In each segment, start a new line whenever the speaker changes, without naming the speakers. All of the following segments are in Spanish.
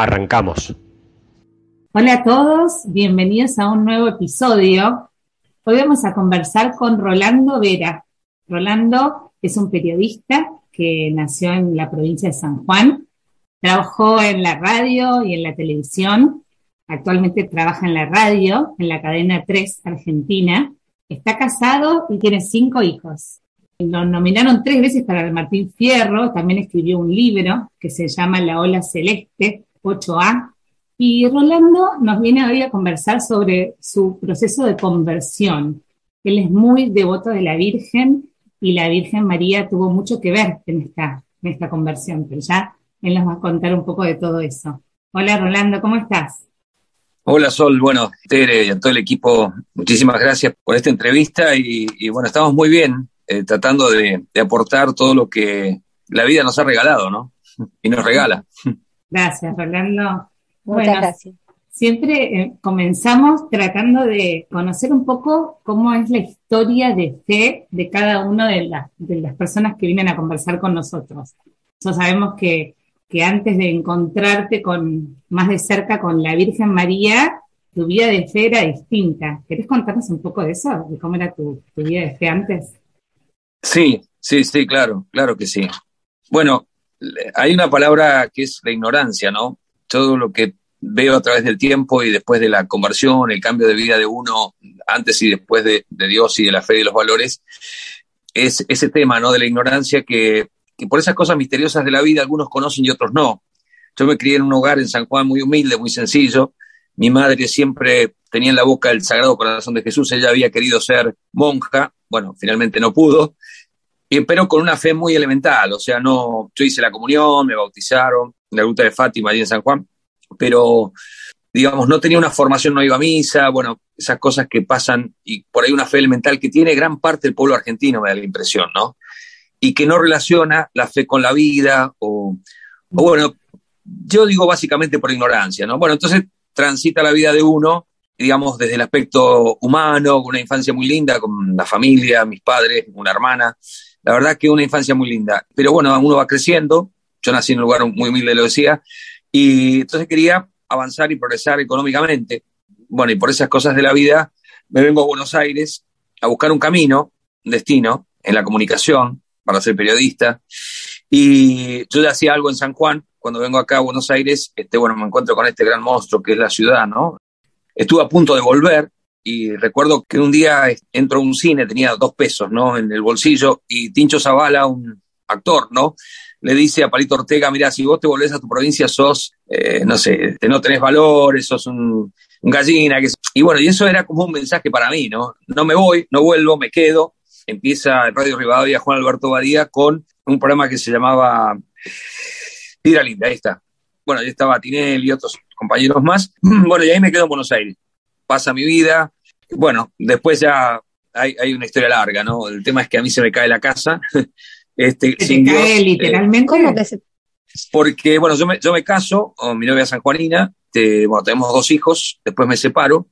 Arrancamos.
Hola a todos, bienvenidos a un nuevo episodio. Hoy vamos a conversar con Rolando Vera. Rolando es un periodista que nació en la provincia de San Juan, trabajó en la radio y en la televisión, actualmente trabaja en la radio, en la cadena 3 Argentina, está casado y tiene cinco hijos. Lo nominaron tres veces para el Martín Fierro, también escribió un libro que se llama La Ola Celeste, 8A. Y Rolando nos viene hoy a conversar sobre su proceso de conversión. Él es muy devoto de la Virgen y la Virgen María tuvo mucho que ver en esta, en esta conversión, pero ya él nos va a contar un poco de todo eso. Hola Rolando, ¿cómo estás?
Hola Sol, bueno, Tere y a todo el equipo, muchísimas gracias por esta entrevista y, bueno, estamos muy bien eh, tratando de, de aportar todo lo que la vida nos ha regalado, ¿no? Y nos regala.
Gracias, Rolando. Muchas gracias. Siempre eh, comenzamos tratando de conocer un poco cómo es la historia de fe de cada una de, de las personas que vienen a conversar con nosotros. Nosotros sabemos que, que antes de encontrarte con, más de cerca con la Virgen María, tu vida de fe era distinta. ¿Querés contarnos un poco de eso? ¿De cómo era tu, tu vida de fe antes?
Sí, sí, sí, claro, claro que sí. Bueno, hay una palabra que es la ignorancia, ¿no? Todo lo que veo a través del tiempo y después de la conversión, el cambio de vida de uno antes y después de, Dios y de la fe y de los valores, es ese tema, ¿no? De la ignorancia que, que por esas cosas misteriosas de la vida algunos conocen y otros no. Yo me crié en un hogar en San Juan muy humilde, muy sencillo. Mi madre siempre tenía en la boca el Sagrado Corazón de Jesús. Ella había querido ser monja. Bueno, finalmente no pudo pero con una fe muy elemental, o sea, no, yo hice la comunión, me bautizaron en la ruta de Fátima y en San Juan, pero digamos, no tenía una formación, no iba a misa, bueno, esas cosas que pasan y por ahí una fe elemental que tiene gran parte del pueblo argentino, me da la impresión, ¿no? Y que no relaciona la fe con la vida o bueno, yo digo básicamente por ignorancia, ¿no? Bueno, entonces transita la vida de uno digamos, desde el aspecto humano, con una infancia muy linda, con la familia, mis padres, una hermana, la verdad que una infancia muy linda. Pero bueno, uno va creciendo. Yo nací en un lugar muy humilde, lo decía. Y entonces quería avanzar y progresar económicamente. Bueno, y por esas cosas de la vida me vengo a Buenos Aires a buscar un camino, un destino en la comunicación para ser periodista. Y yo ya hacía algo en San Juan. Cuando vengo acá a Buenos Aires, este, bueno, me encuentro con este gran monstruo que es la ciudad, ¿no? Estuve a punto de volver, y recuerdo que un día entro a un cine, tenía dos pesos, ¿no? En el bolsillo y Tincho Zavala, un actor, ¿no? Le dice a Palito Ortega, mira, si vos te volvés a tu provincia sos, eh, no sé, no tenés valores, sos un, gallina. Y bueno, y eso era como un mensaje para mí, ¿no? No me voy, no vuelvo, me quedo. Empieza Radio Rivadavia Juan Alberto Badía con un programa que se llamaba Piedra Linda, ahí está. Bueno, ahí estaba Tinelli y otros compañeros más. Bueno, y ahí me quedo en Buenos Aires pasa mi vida. Bueno, después ya hay, una historia larga, ¿no? El tema es que a mí se me cae la casa.
este, se cae eh, literalmente? ¿Cómo que se...
Porque, bueno, yo me, yo me caso con mi novia sanjuanina, este, bueno, tenemos dos hijos, después me separo,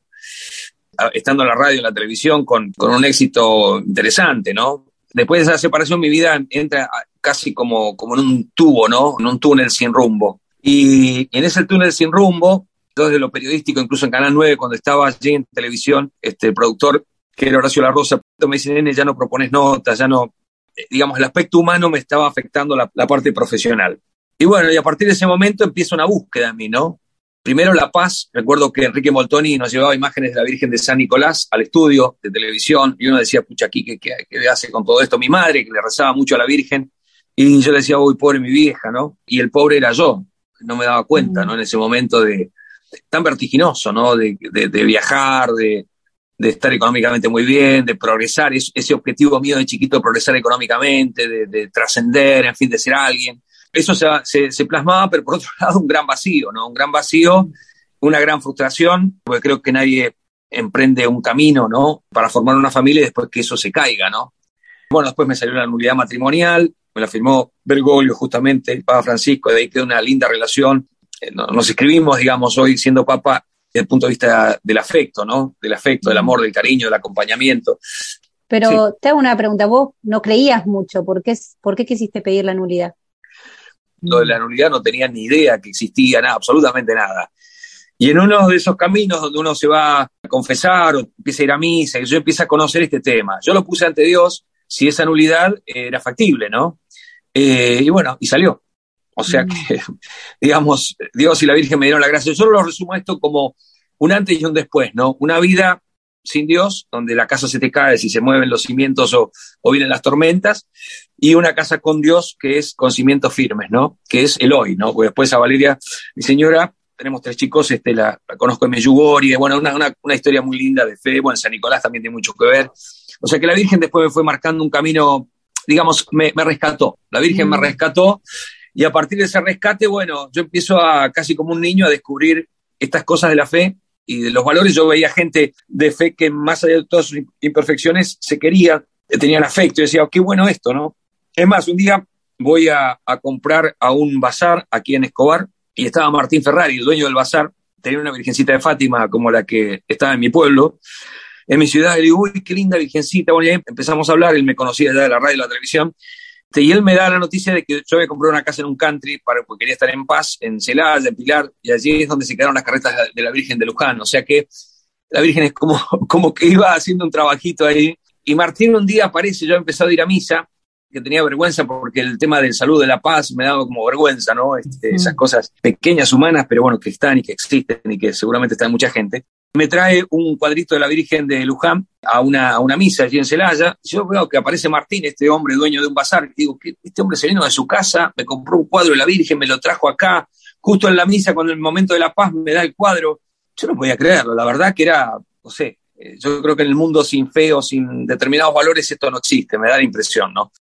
estando en la radio, en la televisión, con, con un éxito interesante, ¿no? Después de esa separación, mi vida entra casi como, como en un tubo, ¿no? En un túnel sin rumbo. Y en ese túnel sin rumbo, de lo periodístico, incluso en Canal 9, cuando estaba allí en televisión, este, el productor, que era Horacio La Rosa, me dice, nene, ya no propones notas, ya no, eh, digamos, el aspecto humano me estaba afectando la, parte profesional. Y bueno, y a partir de ese momento empieza una búsqueda en mí, ¿no? Primero La Paz, recuerdo que Enrique Moltoni nos llevaba imágenes de la Virgen de San Nicolás al estudio de televisión y uno decía, pucha, aquí, ¿qué, qué, hace con todo esto? Mi madre, que le rezaba mucho a la Virgen, y yo le decía, uy, pobre mi vieja, ¿no? Y el pobre era yo, no me daba cuenta, ¿no? En ese momento de, tan vertiginoso, ¿no? De, viajar, de, estar económicamente muy bien, de progresar, ese objetivo mío de chiquito de progresar económicamente, de, trascender, en fin, de ser alguien. eso se, se, plasmaba, pero por otro lado un gran vacío, ¿no? Un gran vacío, una gran frustración, porque creo que nadie emprende un camino, ¿no? Para formar una familia y después que eso se caiga, ¿no? Bueno, después me salió la nulidad matrimonial, me la firmó Bergoglio justamente, el Papa Francisco, de ahí quedó una linda relación. Eh, nos escribimos, digamos, hoy siendo Papa desde el punto de vista del afecto, ¿no? Del afecto, del amor, del cariño, del acompañamiento.
Pero te hago una pregunta, vos no creías mucho, ¿por qué, ¿por qué quisiste pedir la nulidad?
Lo de la nulidad no tenía ni idea que existía, nada, absolutamente nada. Y en uno de esos caminos donde uno se va a confesar o empieza a ir a misa, y yo empiezo a conocer este tema. Yo lo puse ante Dios si esa nulidad era factible, ¿no? Eh, y bueno, y salió. O sea mm. que, digamos, Dios y la Virgen me dieron la gracia. Yo lo resumo esto como un antes y un después, ¿no? Una vida sin Dios, donde la casa se te cae si se mueven los cimientos o, o, vienen las tormentas, y una casa con Dios que es con cimientos firmes, ¿no? Que es el hoy, ¿no? Porque después a Valeria, mi señora, tenemos tres chicos, este, la, conozco en Meyugori, bueno, una, una, una, historia muy linda de fe, bueno, San Nicolás también tiene mucho que ver. O sea que la Virgen después me fue marcando un camino, digamos, me, me rescató, la Virgen me mm. rescató, y a partir de ese rescate, bueno, yo empiezo a, casi como un niño, a descubrir estas cosas de la fe y de los valores. Yo veía gente de fe que más allá de todas sus imperfecciones se quería, tenían afecto, y decía, oh, qué bueno esto, ¿no? Es más, un día voy a, a comprar a un bazar aquí en Escobar, y estaba Martín Ferrari, el dueño del bazar, tenía una virgencita de Fátima como la que estaba en mi pueblo, en mi ciudad, y le digo, uy, qué linda virgencita, bueno, y ahí empezamos a hablar, él me conocía ya de la radio y la televisión, y él me da la noticia de que yo había comprado una casa en un country para, porque quería estar en paz, en Celaya, en Pilar, y allí es donde se quedaron las carretas de la Virgen de Luján, o sea que la Virgen es como, como que iba haciendo un trabajito ahí, y Martín un día aparece, yo he empezado a ir a misa, que tenía vergüenza porque el tema del salud, de la paz, me daba como vergüenza, ¿no? Este, esas cosas pequeñas, humanas, pero bueno, que están y que existen y que seguramente está en mucha gente. Me trae un cuadrito de la Virgen de Luján a una, una misa allí en Celaya. Yo veo que aparece Martín, este hombre dueño de un bazar. Digo, este hombre se vino de su casa, me compró un cuadro de la Virgen, me lo trajo acá, justo en la misa, cuando el momento de la paz me da el cuadro. Yo no podía creerlo, la verdad que era, no sé, eh, yo creo que en el mundo sin fe o sin determinados valores esto no existe, me da la impresión, ¿no?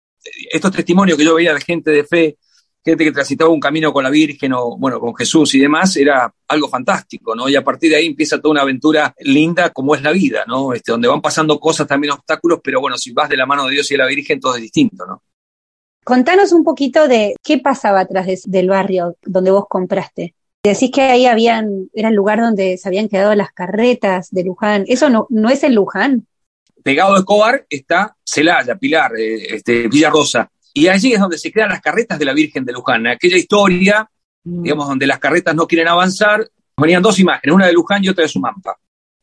estos testimonios que yo veía de gente de fe, gente que transitaba un camino con la Virgen o, bueno, con Jesús y demás, era algo fantástico, ¿no? Y a partir de ahí empieza toda una aventura linda como es la vida, ¿no? Este, donde van pasando cosas, también obstáculos, pero bueno, si vas de la mano de Dios y de la Virgen, todo es distinto, ¿no?
Contanos un poquito de qué pasaba atrás del barrio donde vos compraste. Decís que ahí habían, era el lugar donde se habían quedado las carretas de Luján. ¿Eso no, no es el Luján?
pegado a Escobar está Celaya, Pilar, eh, este, Villa Rosa. Y allí es donde se crean las carretas de la Virgen de Luján. Aquella historia, mm. digamos, donde las carretas no quieren avanzar, ponían dos imágenes, una de Luján y otra de Sumampa.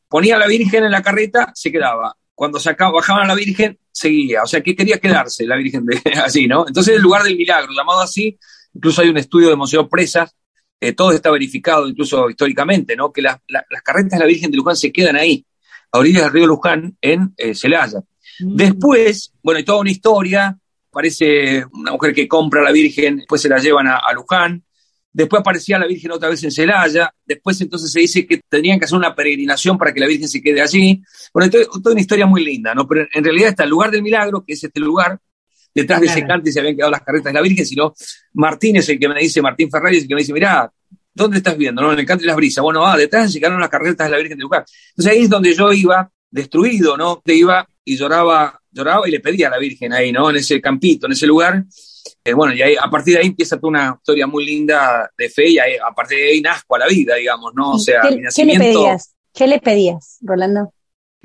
Ponía a la Virgen en la carreta, se quedaba. Cuando sacaba, bajaban a la Virgen, seguía. O sea, que quería quedarse la Virgen de así, ¿no? Entonces, el lugar del milagro, llamado así, incluso hay un estudio de Museo Presas, eh, todo está verificado, incluso históricamente, ¿no? Que las carretas de la Virgen de Luján se quedan ahí a orillas del río Luján, en eh, Celaya. Mm. Después, bueno, hay toda una historia, aparece una mujer que compra a la Virgen, después se la llevan a, Luján, después aparecía la Virgen otra vez en Celaya, después entonces se dice que tenían que hacer una peregrinación para que la Virgen se quede allí. Bueno, entonces, toda una historia muy linda, ¿no? Pero en realidad está el lugar del milagro, que es este lugar, detrás de ese cante se habían quedado las carretas de la Virgen, sino Martín es el que me dice, Martín Ferrari es el que me dice, mirá, ¿Dónde estás viendo? ¿No? En el canto y las brisas. Bueno, ah, detrás llegaron las carretas de la Virgen de Lucar. Entonces ahí es donde yo iba destruido, ¿no? Te iba y lloraba, lloraba y le pedía a la Virgen ahí, ¿no? En ese campito, en ese lugar. Eh, bueno, y ahí, a partir de ahí empieza toda una historia muy linda de fe y ahí, a partir de ahí nazco a la vida, digamos, ¿no? O sea,
¿Qué, mi nacimiento... ¿Qué le pedías? ¿Qué le pedías, Rolando?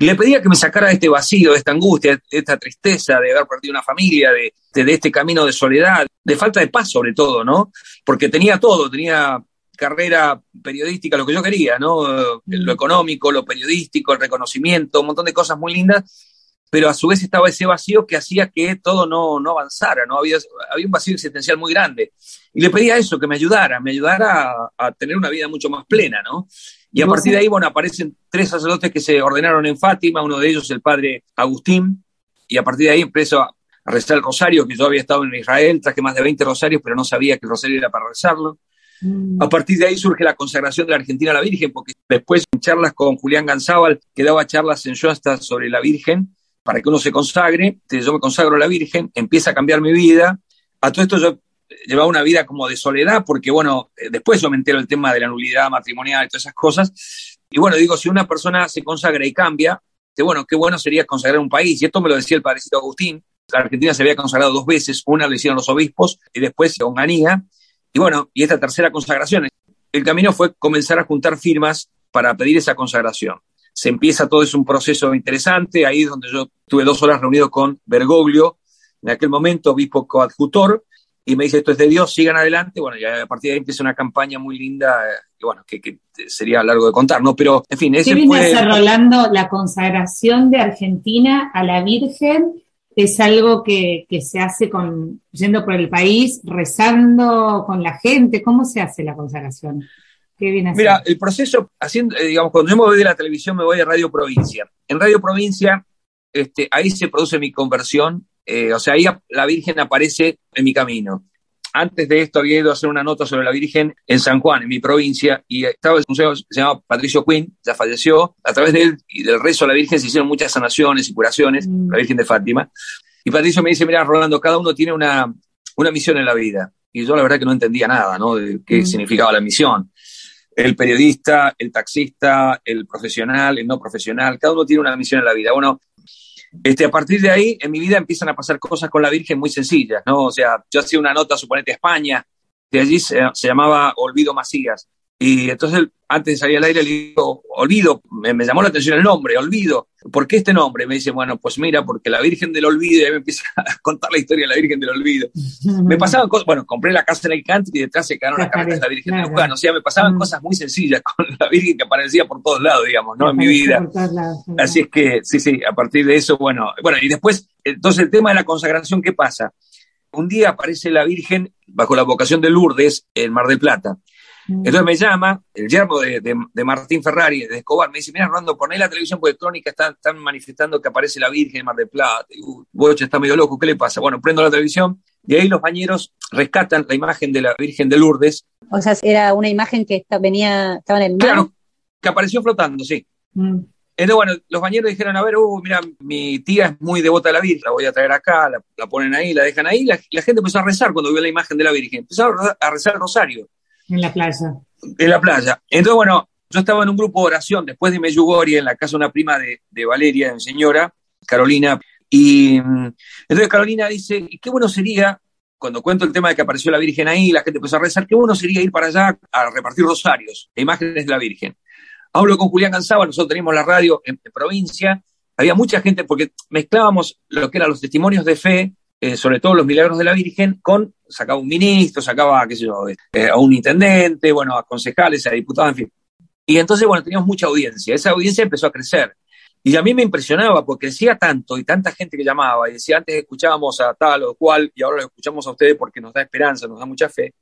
Le pedía que me sacara de este vacío, de esta angustia, de esta tristeza de haber perdido una familia, de, de este camino de soledad, de falta de paz sobre todo, ¿no? Porque tenía todo, tenía carrera periodística, lo que yo quería, ¿no? Lo mm. económico, lo periodístico, el reconocimiento, un montón de cosas muy lindas, pero a su vez estaba ese vacío que hacía que todo no, no avanzara, ¿no? Había, había un vacío existencial muy grande. Y le pedía eso, que me ayudara, me ayudara a, tener una vida mucho más plena, ¿no? Y a partir de ahí, bueno, aparecen tres sacerdotes que se ordenaron en Fátima, uno de ellos el padre Agustín, y a partir de ahí empezó a rezar el rosario, que yo había estado en Israel, traje más de 20 rosarios, pero no sabía que el rosario era para rezarlo. Mm. A partir de ahí surge la consagración de la Argentina a la Virgen, porque después en charlas con Julián Ganzábal, que daba charlas en Yoasta sobre la Virgen, para que uno se consagre, yo me consagro a la Virgen, empieza a cambiar mi vida. A todo esto yo llevaba una vida como de soledad, porque bueno, eh, después yo me entero el tema de la nulidad matrimonial y todas esas cosas. Y bueno, digo, si una persona se consagra y cambia, que bueno, qué bueno sería consagrar un país. Y esto me lo decía el padrecito Agustín. La Argentina se había consagrado dos veces, una lo hicieron los obispos y después Onganía. Y bueno, y esta tercera consagración. El camino fue comenzar a juntar firmas para pedir esa consagración. Se empieza todo, es un proceso interesante, ahí es donde yo tuve dos horas reunido con Bergoglio, en aquel momento obispo coadjutor, y me dice, esto es de Dios, sigan adelante. Bueno, ya a partir de ahí empieza una campaña muy linda, eh, que bueno, que, sería largo de contar, ¿no? Pero, en fin,
ese ¿Qué viene Rolando, la consagración de Argentina a la Virgen? Es algo que, que, se hace con, yendo por el país, rezando con la gente. ¿Cómo se hace la consagración?
¿Qué viene a Mira, el proceso, haciendo, eh, digamos, cuando yo me voy de la televisión, me voy a Radio Provincia. En Radio Provincia, este, ahí se produce mi conversión eh, o sea, ahí la Virgen aparece en mi camino. Antes de esto había ido a hacer una nota sobre la Virgen en San Juan, en mi provincia, y estaba el museo, se llama Patricio Quinn, ya falleció. A través de él y del rezo a la Virgen se hicieron muchas sanaciones y curaciones, mm. la Virgen de Fátima. Y Patricio me dice, mira, Rolando, cada uno tiene una, una misión en la vida. Y yo la verdad que no entendía nada, ¿no? De qué mm. significaba la misión. El periodista, el taxista, el profesional, el no profesional, cada uno tiene una misión en la vida. Bueno, este, a partir de ahí, en mi vida empiezan a pasar cosas con la Virgen muy sencillas, ¿no? O sea, yo hacía una nota, suponete, a España, de allí se, se llamaba Olvido Macías. Y entonces, antes de salir al aire, le digo, Olvido, me, llamó la atención el nombre, Olvido. ¿Por qué este nombre? Me dice, bueno, pues mira, porque la Virgen del Olvido, y ahí me empieza a contar la historia de la Virgen del Olvido. me pasaban cosas, bueno, compré la casa en el Alicante y detrás se quedaron las carretas de la Virgen de Luján. O sea, me pasaban mm. cosas muy sencillas con la Virgen que aparecía por todos lados, digamos, ¿no? En mi vida. Así es que, sí, sí, a partir de eso, bueno, bueno, y después, entonces el tema de la consagración, ¿qué pasa? Un día aparece la Virgen bajo la vocación de Lourdes en Mar del Plata. Entonces me llama el yerno de, Martín Ferrari, de Escobar, me dice, mira, Rolando, poné la televisión porque Crónica están, están manifestando que aparece la Virgen de Mar del Plata. Y, Bocha está medio loco, ¿qué le pasa? Bueno, prendo la televisión y ahí los bañeros rescatan la imagen de la Virgen de Lourdes.
O sea, era una imagen que venía, estaba en el mar.
Claro, que apareció flotando, sí. Mm. Entonces, bueno, los bañeros dijeron, a ver, uh, mira, mi tía es muy devota a la Virgen, la voy a traer acá, la, ponen ahí, la dejan ahí, la, la, gente empezó a rezar cuando vio la imagen de la Virgen, empezó a rezar el rosario.
En la playa.
En la playa. Entonces, bueno, yo estaba en un grupo de oración después de Meyugori, en la casa de una prima de, Valeria, de señora, Carolina. Y mm, entonces Carolina dice, qué bueno sería, cuando cuento el tema de que apareció la Virgen ahí, la gente empezó a rezar, qué bueno sería ir para allá a repartir rosarios, e imágenes de la Virgen. Hablo con Julián Gansaba, nosotros teníamos la radio en provincia, había mucha gente porque mezclábamos lo que eran los testimonios de fe eh, sobre todo los milagros de la Virgen, con, sacaba un ministro, sacaba, qué sé yo, eh, a un intendente, bueno, a concejales, a diputados, en fin. Y entonces, bueno, teníamos mucha audiencia. Esa audiencia empezó a crecer. Y a mí me impresionaba porque decía tanto y tanta gente que llamaba y decía, antes escuchábamos a tal o cual y ahora lo escuchamos a ustedes porque nos da esperanza, nos da mucha fe.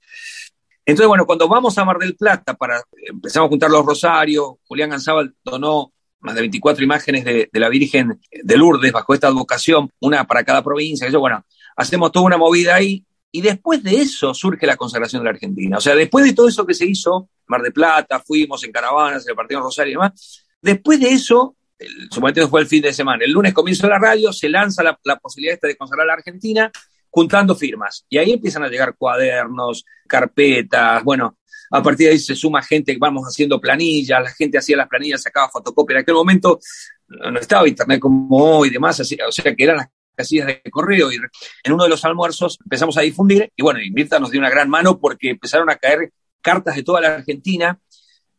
Entonces, bueno, cuando vamos a Mar del Plata para empezamos a juntar los rosarios, Julián Ganzábal donó más de 24 imágenes de, la Virgen de Lourdes bajo esta advocación, una para cada provincia. Eso, bueno, hacemos toda una movida ahí. Y después de eso surge la consagración de la Argentina. O sea, después de todo eso que se hizo, Mar de Plata, fuimos en caravanas, en el Partido Rosario y demás, después de eso, supuestamente fue el fin de semana, el lunes comienza la radio, se lanza la, la posibilidad esta de consagrar a la Argentina, juntando firmas. Y ahí empiezan a llegar cuadernos, carpetas, bueno, a partir de ahí se suma gente, vamos haciendo planillas, la gente hacía las planillas, sacaba fotocopia. En aquel momento no estaba internet como hoy y demás, o sea que eran las casillas de correo y en uno de los almuerzos empezamos a difundir y bueno, Mirta nos dio una gran mano porque empezaron a caer cartas de toda la Argentina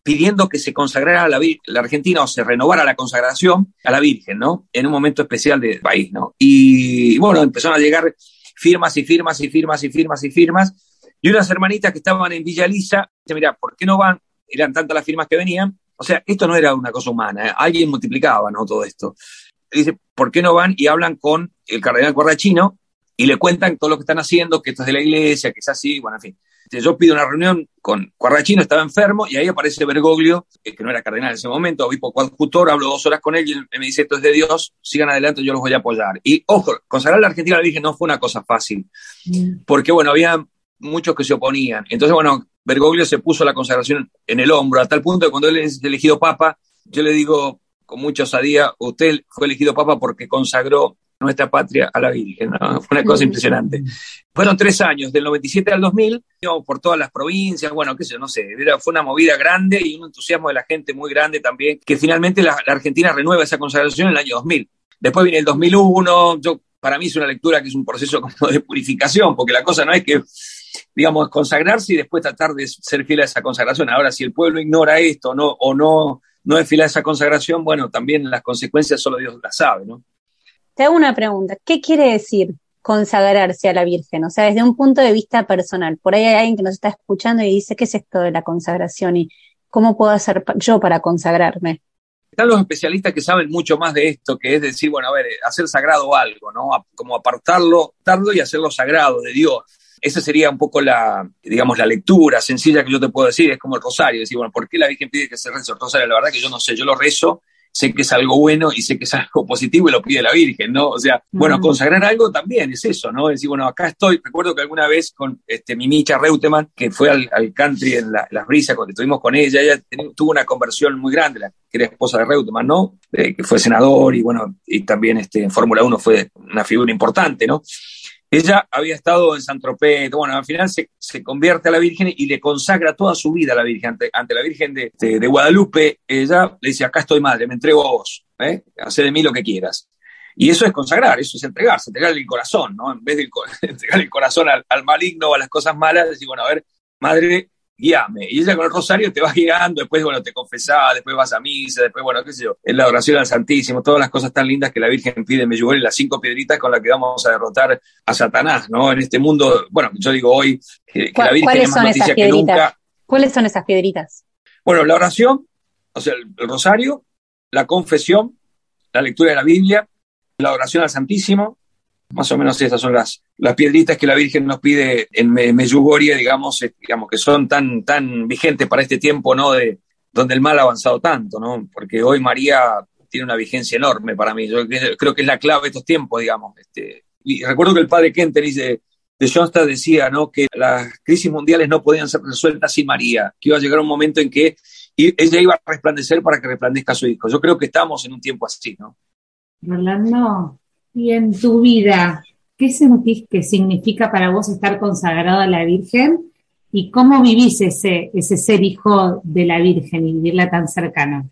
pidiendo que se consagrara la, la, Argentina o se renovara la consagración a la Virgen, ¿no? En un momento especial del país, ¿no? Y bueno, empezaron a llegar firmas y firmas y firmas y firmas y firmas y unas hermanitas que estaban en Villa Lisa, mira, ¿por qué no van? Eran tantas las firmas que venían. O sea, esto no era una cosa humana, ¿eh? alguien multiplicaba, ¿no? Todo esto. Dice, ¿por qué no van y hablan con el cardenal Corrachino y le cuentan todo lo que están haciendo, que esto es de la iglesia, que es así, bueno, en fin. Yo pido una reunión con Corrachino, estaba enfermo, y ahí aparece Bergoglio, que no era cardenal en ese momento, obispo coadjutor, hablo dos horas con él y él me dice, esto es de Dios, sigan adelante, yo los voy a apoyar. Y ojo, consagrar la Argentina a la Virgen no fue una cosa fácil, mm. porque bueno, había muchos que se oponían. Entonces, bueno, Bergoglio se puso la consagración en el hombro, a tal punto que cuando él es elegido papa, yo le digo con mucha osadía, usted fue elegido papa porque consagró nuestra patria a la Virgen. Fue una cosa impresionante. Fueron tres años, del 97 al 2000, íbamos por todas las provincias, bueno, qué sé yo, no sé, fue una movida grande y un entusiasmo de la gente muy grande también, que finalmente la, Argentina renueva esa consagración en el año 2000. Después viene el 2001, yo, para mí es una lectura que es un proceso como de purificación, porque la cosa no es que, digamos, consagrarse y después tratar de ser fiel a esa consagración. Ahora, si el pueblo ignora esto no, o no, no es fiel a esa consagración, bueno, también las consecuencias solo Dios las sabe, ¿no?
Te hago una pregunta, ¿qué quiere decir consagrarse a la Virgen? O sea, desde un punto de vista personal. Por ahí hay alguien que nos está escuchando y dice, ¿qué es esto de la consagración? ¿Y cómo puedo hacer yo para consagrarme?
Están los especialistas que saben mucho más de esto, que es decir, bueno, a ver, hacer sagrado algo, ¿no? Como apartarlo, darlo y hacerlo sagrado de Dios. Esa sería un poco la, digamos, la lectura sencilla que yo te puedo decir, es como el rosario, decir, bueno, ¿por qué la Virgen pide que se rece el rosario? La verdad que yo no sé, yo lo rezo sé que es algo bueno y sé que es algo positivo y lo pide la Virgen, ¿no? O sea, bueno, consagrar algo también es eso, ¿no? Es decir, bueno, acá estoy. Recuerdo que alguna vez con este, mi Micha Reutemann, que fue al, country en las brisas, cuando estuvimos con ella, ella tuvo una conversión muy grande, la, que era esposa de Reutemann, ¿no? Eh, que fue senador y bueno, y también este, en Fórmula 1 fue una figura importante, ¿no? Ella había estado en San bueno, al final se, convierte a la Virgen y le consagra toda su vida a la Virgen, ante, la Virgen de, de, Guadalupe. Ella le dice, acá estoy madre, me entrego a vos, ¿eh? haz de mí lo que quieras. Y eso es consagrar, eso es entregarse, entregarle el corazón, ¿no? En vez de entregar el corazón al, al maligno o a las cosas malas, decir, bueno, a ver, madre, guíame. Y ella con el rosario te va guiando, después, bueno, te confesás, después vas a misa, después, bueno, qué sé yo, en la oración al Santísimo, todas las cosas tan lindas que la Virgen pide en Meyugori, las cinco piedritas con las que vamos a derrotar a Satanás, ¿no? En este mundo, bueno, yo digo hoy que, la Virgen es más noticia que nunca.
¿Cuáles son esas piedritas?
Bueno, la oración, o sea, el rosario, la confesión, la lectura de la Biblia, la oración al Santísimo, más o menos esas son las, las piedritas que la Virgen nos pide en Meyugorie, digamos, digamos, que son tan, tan vigentes para este tiempo, ¿no? De, donde el mal ha avanzado tanto, ¿no? Porque hoy María tiene una vigencia enorme para mí. Yo creo que es la clave de estos tiempos, digamos. Este, y recuerdo que el padre Kentenich de, de Johnstad decía, ¿no? Que las crisis mundiales no podían ser resueltas sin María, que iba a llegar un momento en que ella iba a resplandecer para que resplandezca su hijo. Yo creo que estamos en un tiempo así, ¿no?
Rolando, y en tu vida, ¿qué sentís que significa para vos estar consagrado a la Virgen? ¿Y cómo vivís ese, ese ser hijo de la Virgen y vivirla tan cercana?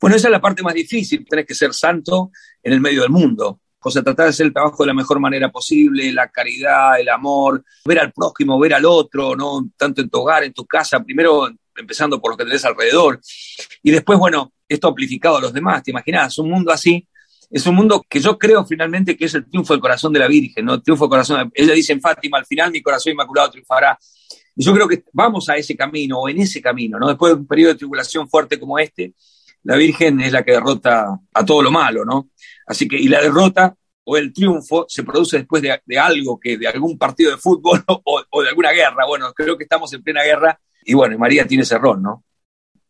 Bueno, esa es la parte más difícil, tenés que ser santo en el medio del mundo. O sea, tratar de hacer el trabajo de la mejor manera posible, la caridad, el amor, ver al prójimo, ver al otro, ¿no? Tanto en tu hogar, en tu casa, primero empezando por lo que tenés alrededor. Y después, bueno, esto amplificado a los demás, ¿te imaginas? Un mundo así es un mundo que yo creo finalmente que es el triunfo del corazón de la Virgen, ¿no? triunfo del corazón. Ella dice en Fátima, al final mi corazón inmaculado triunfará. Y yo creo que vamos a ese camino, o en ese camino, ¿no? Después de un periodo de tribulación fuerte como este, la Virgen es la que derrota a todo lo malo, ¿no? Así que, y la derrota o el triunfo se produce después de, algo, que de algún partido de fútbol o, de alguna guerra. Bueno, creo que estamos en plena guerra y bueno, María tiene ese rol, ¿no?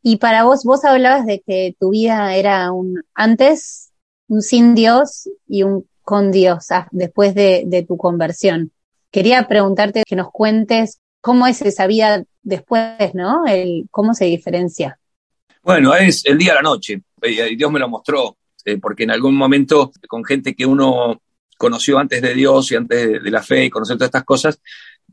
Y para vos, vos hablabas de que tu vida era un antes un sin Dios y un con Dios ah, después de, tu conversión. Quería preguntarte que nos cuentes cómo es esa vida después, ¿no? El, ¿Cómo se diferencia?
Bueno, es el día a la noche. Dios me lo mostró, eh, porque en algún momento con gente que uno conoció antes de Dios y antes de, la fe y conocer todas estas cosas,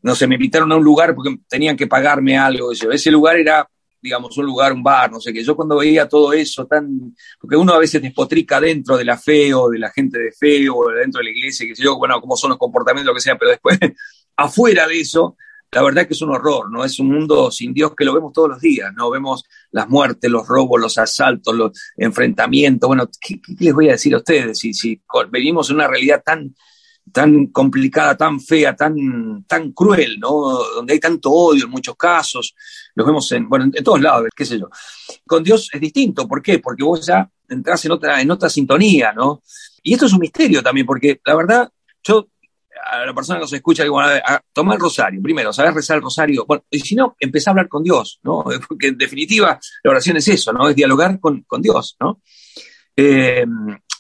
no sé, me invitaron a un lugar porque tenían que pagarme algo. Ese lugar era digamos, un lugar, un bar, no sé qué. Yo cuando veía todo eso tan, porque uno a veces despotrica dentro de la fe o de la gente de fe o dentro de la iglesia, que sé yo, bueno, cómo son los comportamientos, lo que sea, pero después, afuera de eso, la verdad que es un horror, ¿no? Es un mundo sin Dios que lo vemos todos los días, ¿no? Vemos las muertes, los robos, los asaltos, los enfrentamientos. Bueno, ¿qué, les voy a decir a ustedes? Si, si venimos en una realidad tan, tan complicada, tan fea, tan, tan cruel, ¿no? Donde hay tanto odio en muchos casos, los vemos en, bueno, en, todos lados, qué sé yo. Con Dios es distinto, ¿por qué? Porque vos ya entras en otra, en otra sintonía, ¿no? Y esto es un misterio también, porque la verdad, yo, a la persona que nos escucha, digo, bueno, toma el rosario, primero, sabes rezar el rosario, bueno, y si no, empezá a hablar con Dios, ¿no? Porque en definitiva, la oración es eso, ¿no? Es dialogar con, con Dios, ¿no? Eh,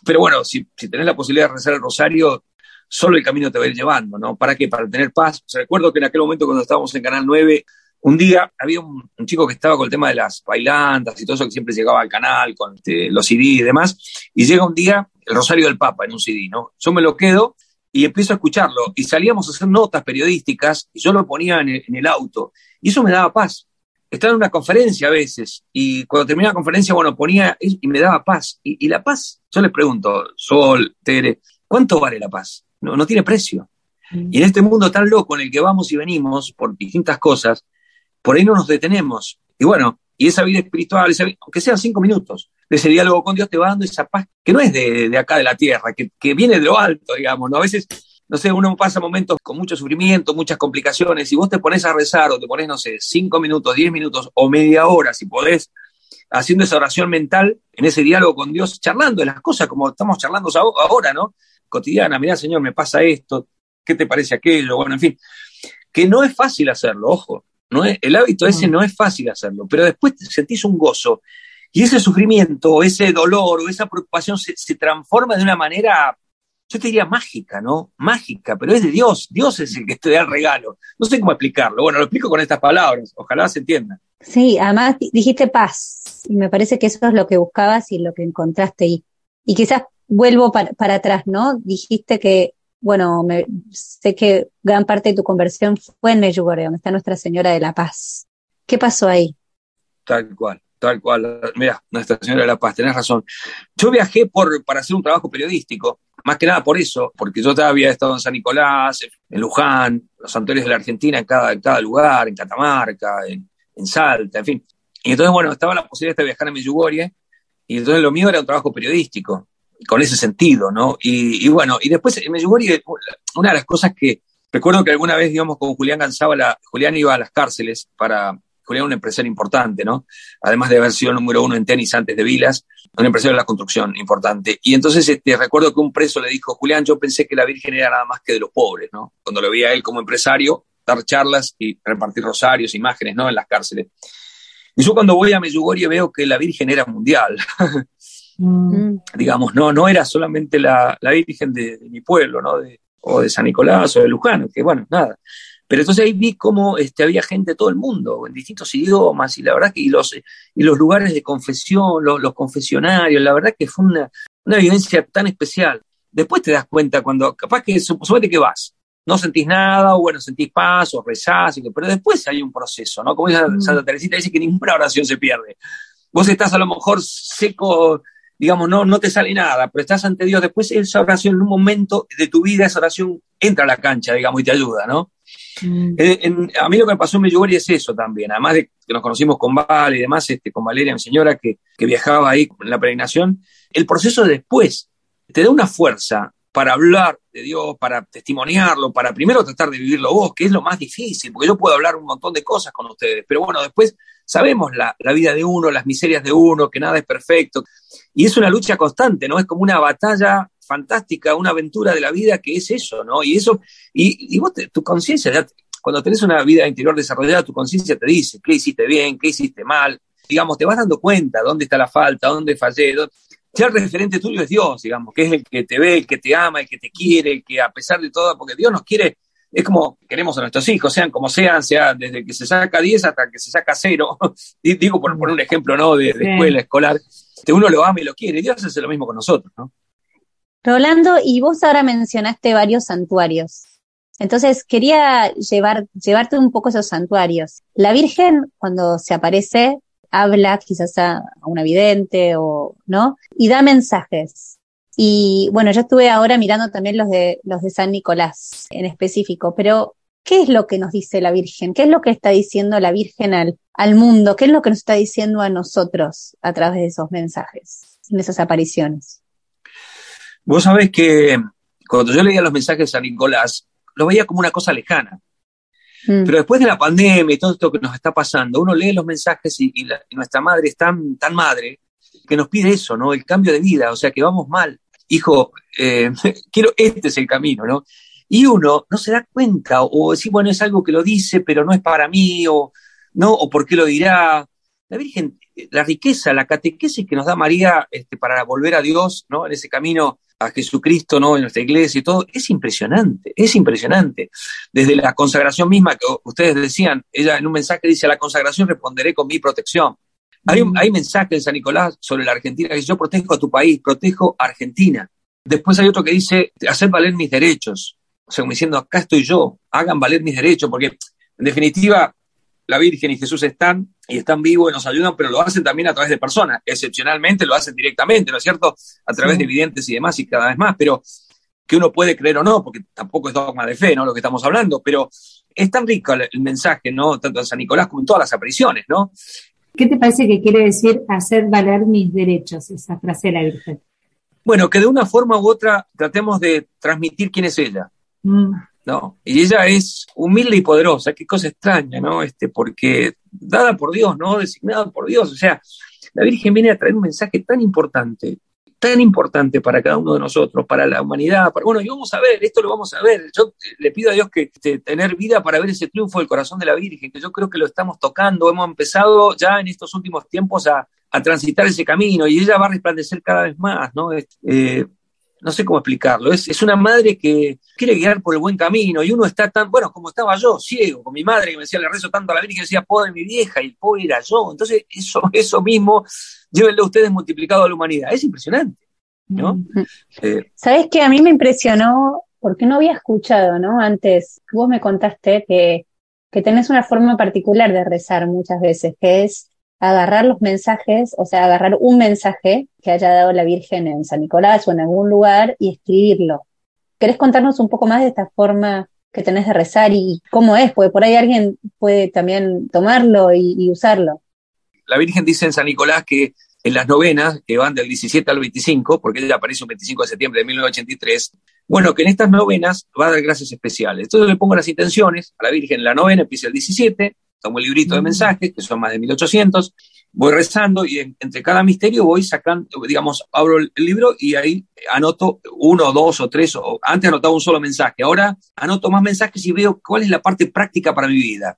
pero bueno, si, si tenés la posibilidad de rezar el rosario, solo el camino te va a ir llevando, ¿no? ¿Para qué? Para tener paz. recuerdo que en aquel momento cuando estábamos en Canal 9, un día había un, chico que estaba con el tema de las bailantas y todo eso, que siempre llegaba al canal con este, los CD y demás, y llega un día el Rosario del Papa en un CD, ¿no? Yo me lo quedo y empiezo a escucharlo, y salíamos a hacer notas periodísticas, y yo lo ponía en el, auto, y eso me daba paz. Estaba en una conferencia a veces, y cuando terminaba la conferencia, bueno, ponía y me daba paz. Y, la paz, yo les pregunto, Sol, Tere, ¿cuánto vale la paz? No, no tiene precio. Mm. Y en este mundo tan loco en el que vamos y venimos por distintas cosas, por ahí no nos detenemos. Y bueno, y esa vida espiritual, aunque sean cinco minutos, de ese diálogo con Dios te va dando esa paz que no es de, acá de la tierra, que, que, viene de lo alto, digamos, ¿no? A veces, no sé, uno pasa momentos con mucho sufrimiento, muchas complicaciones, y vos te pones a rezar o te pones, no sé, cinco minutos, diez minutos o media hora, si podés, haciendo esa oración mental, en ese diálogo con Dios, charlando de las cosas como estamos charlando ahora, ¿no? Cotidiana, mira Señor, me pasa esto, ¿qué te parece aquello? Bueno, en fin, que no es fácil hacerlo, ojo, no el hábito ese mm. no es fácil hacerlo, pero después sentís un gozo y ese sufrimiento, ese dolor o esa preocupación se, transforma de una manera, yo te diría mágica, ¿no? Mágica, pero es de Dios. Dios es el que te da el regalo. No sé cómo explicarlo. Bueno, lo explico con estas palabras. Ojalá se entienda.
Sí, además dijiste paz. Y me parece que eso es lo que buscabas y lo que encontraste. Y, y quizás vuelvo para, atrás, ¿no? Dijiste que bueno, me, sé que gran parte de tu conversión fue en Medjugorje, donde está Nuestra Señora de la Paz. ¿Qué pasó ahí?
Tal cual, tal cual. Mira, Nuestra Señora de la Paz, tenés razón. Yo viajé por, para hacer un trabajo periodístico, más que nada por eso, porque yo había estado en San Nicolás, en Luján, los santuarios de la Argentina, en cada, en cada lugar, en Catamarca, en, en, Salta, en fin. Y entonces, bueno, estaba la posibilidad de viajar a Medjugorje, y entonces lo mío era un trabajo periodístico con ese sentido, ¿no? Y, bueno, y después me llegó una de las cosas que recuerdo que alguna vez íbamos con Julián la Julián iba a las cárceles para, Julián un empresario importante, ¿no? Además de haber sido número uno en tenis antes de Vilas, un empresario de la construcción importante. Y entonces este, recuerdo que un preso le dijo, Julián, yo pensé que la Virgen era nada más que de los pobres, ¿no? Cuando lo veía a él como empresario, dar charlas y repartir rosarios, imágenes, ¿no? En las cárceles. Y yo cuando voy a Medjugorje veo que la Virgen era mundial. Mm. Digamos, no, no era solamente la, la Virgen de, mi pueblo, ¿no? De, o de San Nicolás o de Luján, que bueno, nada. Pero entonces ahí vi cómo este, había gente de todo el mundo, en distintos idiomas, y la verdad que y los, y los lugares de confesión, los, los confesionarios, la verdad que fue una, una vivencia tan especial. Después te das cuenta cuando, capaz que suponete que vas, no sentís nada, o bueno, sentís paz, o rezás, pero después hay un proceso, ¿no? Como dice mm. Santa Teresita, dice que ninguna oración se pierde. Vos estás a lo mejor seco digamos, no, no te sale nada, pero estás ante Dios, después esa oración en un momento de tu vida, esa oración entra a la cancha, digamos, y te ayuda, ¿no? Mm. Eh, a mí lo que me pasó en Medjugorje es eso también, además de que nos conocimos con Val y demás, este, con Valeria, mi señora, que, que viajaba ahí en la peregrinación, el proceso de después te da una fuerza para hablar de Dios, para testimoniarlo, para primero tratar de vivirlo vos, que es lo más difícil, porque yo puedo hablar un montón de cosas con ustedes, pero bueno, después sabemos la, vida de uno, las miserias de uno, que nada es perfecto, y es una lucha constante, ¿no? Es como una batalla fantástica, una aventura de la vida que es eso, ¿no? Y eso, y, y vos, tu conciencia, cuando tenés una vida interior desarrollada, tu conciencia te dice qué hiciste bien, qué hiciste mal, digamos, te vas dando cuenta dónde está la falta, dónde fallé, ya el referente tuyo es Dios, digamos, que es el que te ve, el que te ama, el que te quiere, el que a pesar de todo, porque Dios nos quiere, es como queremos a nuestros hijos, sean como sean, sea desde que se saca 10 hasta que se saca 0, digo por un ejemplo, ¿no? De, escuela escolar, uno lo ama y lo quiere, Dios hace lo mismo con nosotros, ¿no?
Rolando, y vos ahora mencionaste varios santuarios. Entonces quería llevar, llevarte un poco esos santuarios. La Virgen, cuando se aparece, habla quizás a, una vidente o, ¿no? Y da mensajes. Y bueno, yo estuve ahora mirando también los de, los de San Nicolás en específico, pero ¿qué es lo que nos dice la Virgen? ¿Qué es lo que está diciendo la Virgen al, al mundo? ¿Qué es lo que nos está diciendo a nosotros a través de esos mensajes, en esas apariciones?
Vos sabés que cuando yo leía los mensajes de San Nicolás, lo veía como una cosa lejana. Mm. Pero después de la pandemia y todo esto que nos está pasando, uno lee los mensajes y, nuestra madre es tan, tan madre que nos pide eso, ¿no? El cambio de vida, o sea, que vamos mal. Hijo, eh, quiero, este es el camino, ¿no? Y uno no se da cuenta, o decir, bueno, es algo que lo dice, pero no es para mí, o no, o por qué lo dirá. La Virgen la riqueza, la catequesis que nos da María este, para volver a Dios, ¿no? En ese camino a Jesucristo, ¿no? En nuestra iglesia y todo, es impresionante, es impresionante. Desde la consagración misma que ustedes decían, ella en un mensaje dice, a la consagración responderé con mi protección. Hay, un, hay mensaje de San Nicolás sobre la Argentina que dice, yo protejo a tu país, protejo a Argentina. Después hay otro que dice, hacer valer mis derechos. O sea, como diciendo, acá estoy yo, hagan valer mis derechos, porque en definitiva la Virgen y Jesús están y están vivos y nos ayudan, pero lo hacen también a través de personas. Excepcionalmente lo hacen directamente, ¿no es cierto? A través de evidentes y demás y cada vez más, pero que uno puede creer o no, porque tampoco es dogma de fe, ¿no? Lo que estamos hablando, pero es tan rico el, mensaje, ¿no? Tanto en San Nicolás como en todas las apariciones, ¿no?
¿Qué te parece que quiere decir hacer valer mis derechos, esa frase de la Virgen?
Bueno, que de una forma u otra tratemos de transmitir quién es ella. Mm. ¿no? Y ella es humilde y poderosa, qué cosa extraña, ¿no? Este, porque dada por Dios, ¿no? Designada por Dios, o sea, la Virgen viene a traer un mensaje tan importante, tan importante para cada uno de nosotros, para la humanidad, para, bueno, y vamos a ver, esto lo vamos a ver, yo le pido a Dios que este, tener vida para ver ese triunfo del corazón de la Virgen, que yo creo que lo estamos tocando, hemos empezado ya en estos últimos tiempos a, a transitar ese camino y ella va a resplandecer cada vez más, ¿no? Eh, no sé cómo explicarlo, es, es, una madre que quiere guiar por el buen camino y uno está tan, bueno, como estaba yo, ciego, con mi madre que me decía, le rezo tanto a la Virgen, que decía, pobre mi vieja, y pobre era yo. Entonces, eso, eso mismo, llévenlo ustedes multiplicado a la humanidad. Es impresionante, ¿no?
Eh, ¿Sabes qué? A mí me impresionó, porque no había escuchado, ¿no? Antes, vos me contaste que, que tenés una forma particular de rezar muchas veces, que es agarrar los mensajes, o sea, agarrar un mensaje que haya dado la Virgen en San Nicolás o en algún lugar y escribirlo. ¿Querés contarnos un poco más de esta forma que tenés de rezar y cómo es? Porque por ahí alguien puede también tomarlo y, usarlo.
La Virgen dice en San Nicolás que en las novenas, que van del 17 al 25, porque ella aparece el 25 de septiembre de 1983, bueno, que en estas novenas va a dar gracias especiales. Entonces le pongo las intenciones a la Virgen en la novena, empieza el 17, tomo el librito de mensajes, que son más de 1800, voy rezando y entre cada misterio voy sacando, digamos, abro el libro y ahí anoto uno, dos o tres, o antes anotaba un solo mensaje, ahora anoto más mensajes y veo cuál es la parte práctica para mi vida.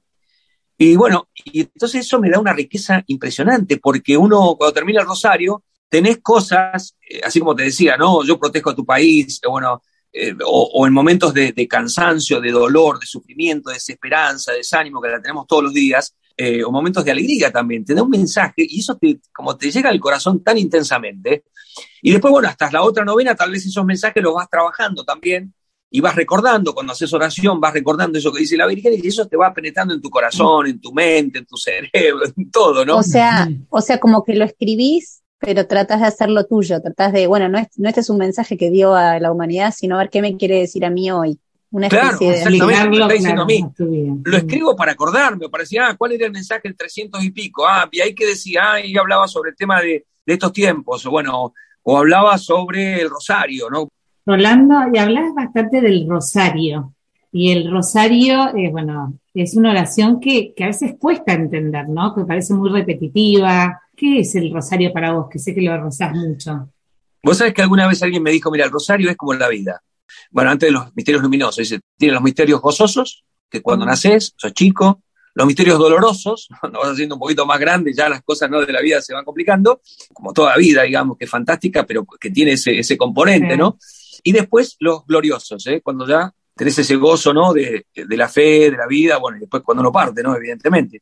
Y bueno, y entonces eso me da una riqueza impresionante, porque uno cuando termina el rosario, tenés cosas, eh, así como te decía, ¿no? Yo protejo a tu país, bueno, eh, o, en momentos de, cansancio, de dolor, de sufrimiento, de desesperanza, de desánimo, que la tenemos todos los días, eh, o momentos de alegría también, te da un mensaje y eso te, como te llega al corazón tan intensamente. Y después, bueno, hasta la otra novena, tal vez esos mensajes los vas trabajando también y vas recordando, cuando haces oración, vas recordando eso que dice la Virgen y eso te va penetrando en tu corazón, en tu mente, en tu cerebro, en todo, ¿no?
O sea, o sea, como que lo escribís pero tratas de hacerlo tuyo, tratas de, bueno, no, no este es un mensaje que dio a la humanidad, sino a ver qué me quiere decir a mí hoy.
Una especie de... Lo escribo para acordarme, para decir, ah, ¿cuál era el mensaje el 300 y pico? Ah, y ahí que decía, ah, y hablaba sobre el tema de, de estos tiempos, o bueno, o hablaba sobre el rosario, ¿no?
Rolando, y hablabas bastante del rosario. Y el rosario, eh, bueno, es una oración que, que, a veces cuesta entender, ¿no? Que parece muy repetitiva, ¿Qué es el rosario para vos? Que sé que lo rozás mucho.
Vos sabés que alguna vez alguien me dijo, mira, el rosario es como la vida. Bueno, antes de los misterios luminosos, dice, tiene los misterios gozosos, que cuando naces, sos chico, los misterios dolorosos, cuando vas haciendo un poquito más grande, ya las cosas ¿no? de la vida se van complicando, como toda vida, digamos, que es fantástica, pero que tiene ese, ese componente, ¿no? Y después los gloriosos, ¿eh? cuando ya tenés ese gozo, ¿no? De, de, la fe, de la vida, bueno, y después cuando no parte, ¿no? Evidentemente.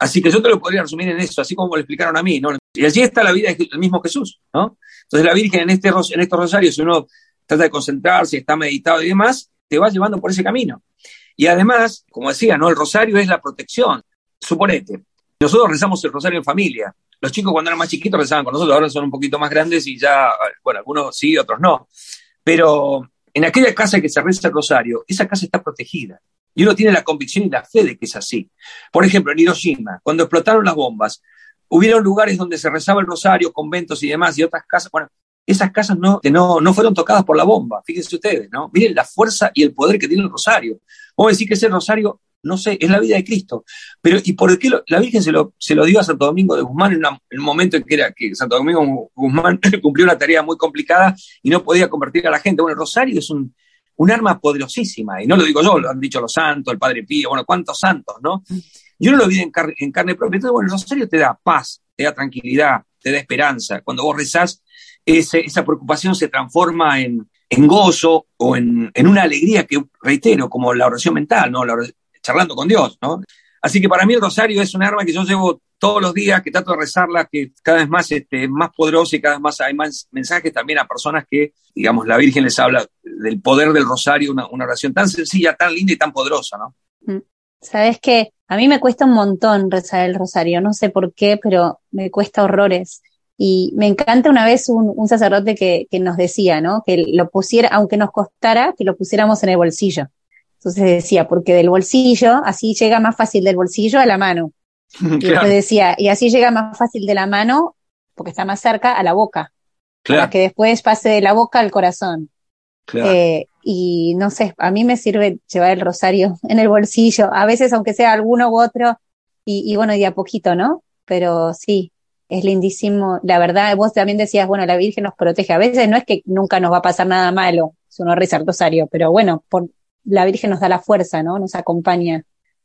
Así que yo te lo podría resumir en eso, así como lo explicaron a mí, ¿no? Y allí está la vida del mismo Jesús, ¿no? Entonces la Virgen en, este, en estos rosarios, si uno trata de concentrarse, está meditado y demás, te va llevando por ese camino. Y además, como decía, ¿no? El rosario es la protección. Suponete, nosotros rezamos el rosario en familia. Los chicos cuando eran más chiquitos rezaban con nosotros, ahora son un poquito más grandes y ya, bueno, algunos sí, otros no. Pero en aquella casa que se reza el rosario, esa casa está protegida. Y uno tiene la convicción y la fe de que es así. Por ejemplo, en Hiroshima, cuando explotaron las bombas, hubieron lugares donde se rezaba el rosario, conventos y demás, y otras casas, bueno, esas casas no, no, no fueron tocadas por la bomba, fíjense ustedes, ¿no? Miren la fuerza y el poder que tiene el rosario. Vamos a decir que ese rosario, no sé, es la vida de Cristo. Pero, ¿y por qué la Virgen se lo, se lo dio a Santo Domingo de Guzmán en, un momento en que era que Santo Domingo Guzmán cumplió una tarea muy complicada y no podía convertir a la gente? Bueno, el rosario es un, un arma poderosísima, y no lo digo yo, lo han dicho los santos, el Padre Pío, bueno, cuántos santos, ¿no? Yo no lo vi en, en carne propia. Entonces, bueno, el rosario te da paz, te da tranquilidad, te da esperanza. Cuando vos rezás, esa preocupación se transforma en, gozo o en, una alegría que, reitero, como la oración mental, ¿no? charlando con Dios, ¿no? Así que para mí el rosario es un arma que yo llevo todos los días, que trato de rezarla, que cada vez más, este, más poderosa y cada vez más hay más mensajes también a personas que, digamos, la Virgen les habla del poder del rosario, una, oración tan sencilla, tan linda y tan poderosa, ¿no?
Mm. Sabes que a mí me cuesta un montón rezar el rosario, no sé por qué, pero me cuesta horrores. Y me encanta una vez un, sacerdote que, que, nos decía, ¿no? Que lo pusiera, aunque nos costara, que lo pusiéramos en el bolsillo. Entonces decía, porque del bolsillo, así llega más fácil del bolsillo a la mano. Y después decía, y así llega más fácil de la mano, porque está más cerca, a la boca. Para que después pase de la boca al corazón. Eh, y no sé, a mí me sirve llevar el rosario en el bolsillo, a veces aunque sea alguno u otro, y, y bueno, y a poquito, ¿no? Pero sí, es lindísimo. La verdad, vos también decías, bueno, la Virgen nos protege. A veces no es que nunca nos va a pasar nada malo si uno reza el rosario, pero bueno, por, la Virgen nos da la fuerza, ¿no? Nos acompaña.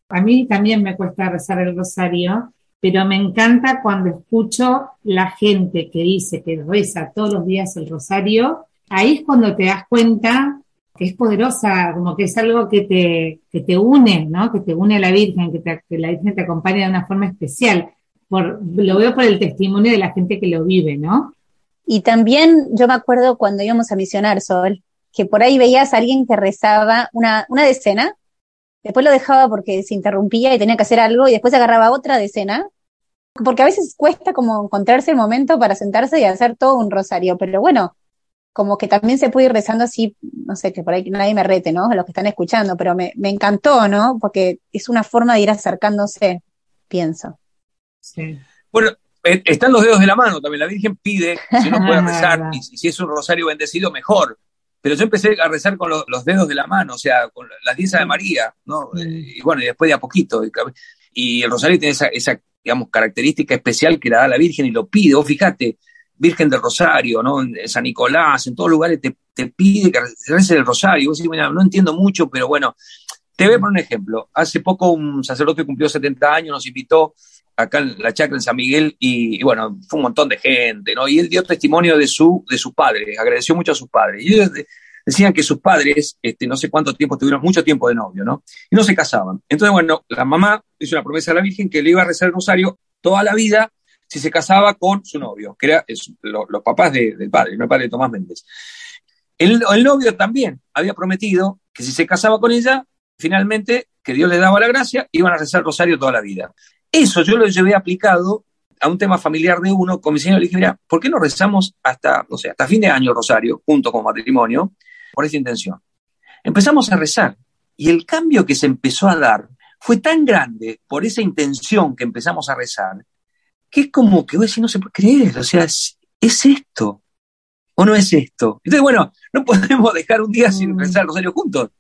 A mí también me cuesta rezar el rosario, pero me encanta cuando escucho la gente que dice que reza todos los días el rosario. Ahí es cuando te das cuenta que es poderosa, como que es algo que te, que te une, ¿no? Que te une a la Virgen, que, que la Virgen te acompaña de una forma especial por, lo veo por el testimonio de la gente que lo vive, ¿no?
Y también yo me acuerdo cuando íbamos a misionar, Sol, que por ahí veías a alguien que rezaba una, una decena, después lo dejaba porque se interrumpía y tenía que hacer algo, y después agarraba otra decena, porque a veces cuesta como encontrarse el momento para sentarse y hacer todo un rosario, pero bueno, como que también se puede ir rezando así, no sé, que por ahí nadie me rete, ¿no? Los que están escuchando, pero me, me encantó, ¿no? Porque es una forma de ir acercándose, pienso.
Bueno, eh, están los dedos de la mano también. La Virgen pide si uno puede rezar y si es un rosario bendecido, mejor. Pero yo empecé a rezar con los, dedos de la mano, o sea, con las diezas de María, ¿no? Mm. Y bueno, y después de a poquito. Y, el rosario tiene esa, digamos, característica especial que la da la Virgen y lo pide. Vos fíjate, Virgen del Rosario, ¿no? En San Nicolás, en todos lugares te, pide que reces el rosario. Vos decís, bueno, no entiendo mucho, pero bueno. Te voy a poner un ejemplo. Hace poco un sacerdote cumplió 70 años, nos invitó acá en la chacra en San Miguel y, bueno, fue un montón de gente, ¿no? Y él dio testimonio de su, de sus padres, agradeció mucho a sus padres. Y ellos decían que sus padres, este, no sé cuánto tiempo, tuvieron mucho tiempo de novio, ¿no? Y no se casaban. Entonces, bueno, la mamá hizo una promesa a la Virgen que le iba a rezar el rosario toda la vida si se casaba con su novio, que era los papás del padre, no el padre de Tomás Méndez. El, el novio también había prometido que si se casaba con ella, finalmente, que Dios le daba la gracia, iban a rezar el rosario toda la vida. Eso yo lo llevé aplicado a un tema familiar de uno, con mi señor le dije, mira, ¿por qué no rezamos hasta, o sea, hasta fin de año Rosario, junto con matrimonio, por esa intención? Empezamos a rezar y el cambio que se empezó a dar fue tan grande por esa intención que empezamos a rezar, que es como que vos no se puede creer, o sea, es, esto, o no es esto. Entonces, bueno, no podemos dejar un día sin mm. rezar el rosario juntos.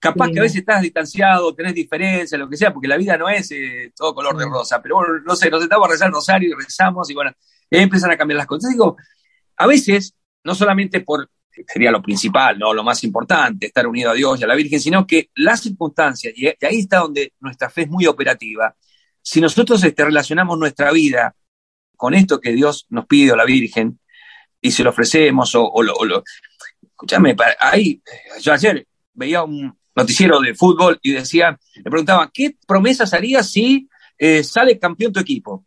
Capaz que a veces estás distanciado, tenés diferencias, lo que sea, porque la vida no es eh, todo color de rosa. Pero bueno, no sé, nos sentamos a rezar el rosario y rezamos y bueno, y ahí empiezan a cambiar las cosas. Digo, a veces, no solamente por, sería lo principal, ¿no? Lo más importante, estar unido a Dios y a la Virgen, sino que las circunstancias, y ahí está donde nuestra fe es muy operativa, si nosotros este, relacionamos nuestra vida con esto que Dios nos pide a la Virgen, y se lo ofrecemos, o, o lo, o lo escúchame, ahí, yo ayer veía un, noticiero de fútbol y decían, le preguntaban, ¿qué promesas harías si eh, sale campeón tu equipo?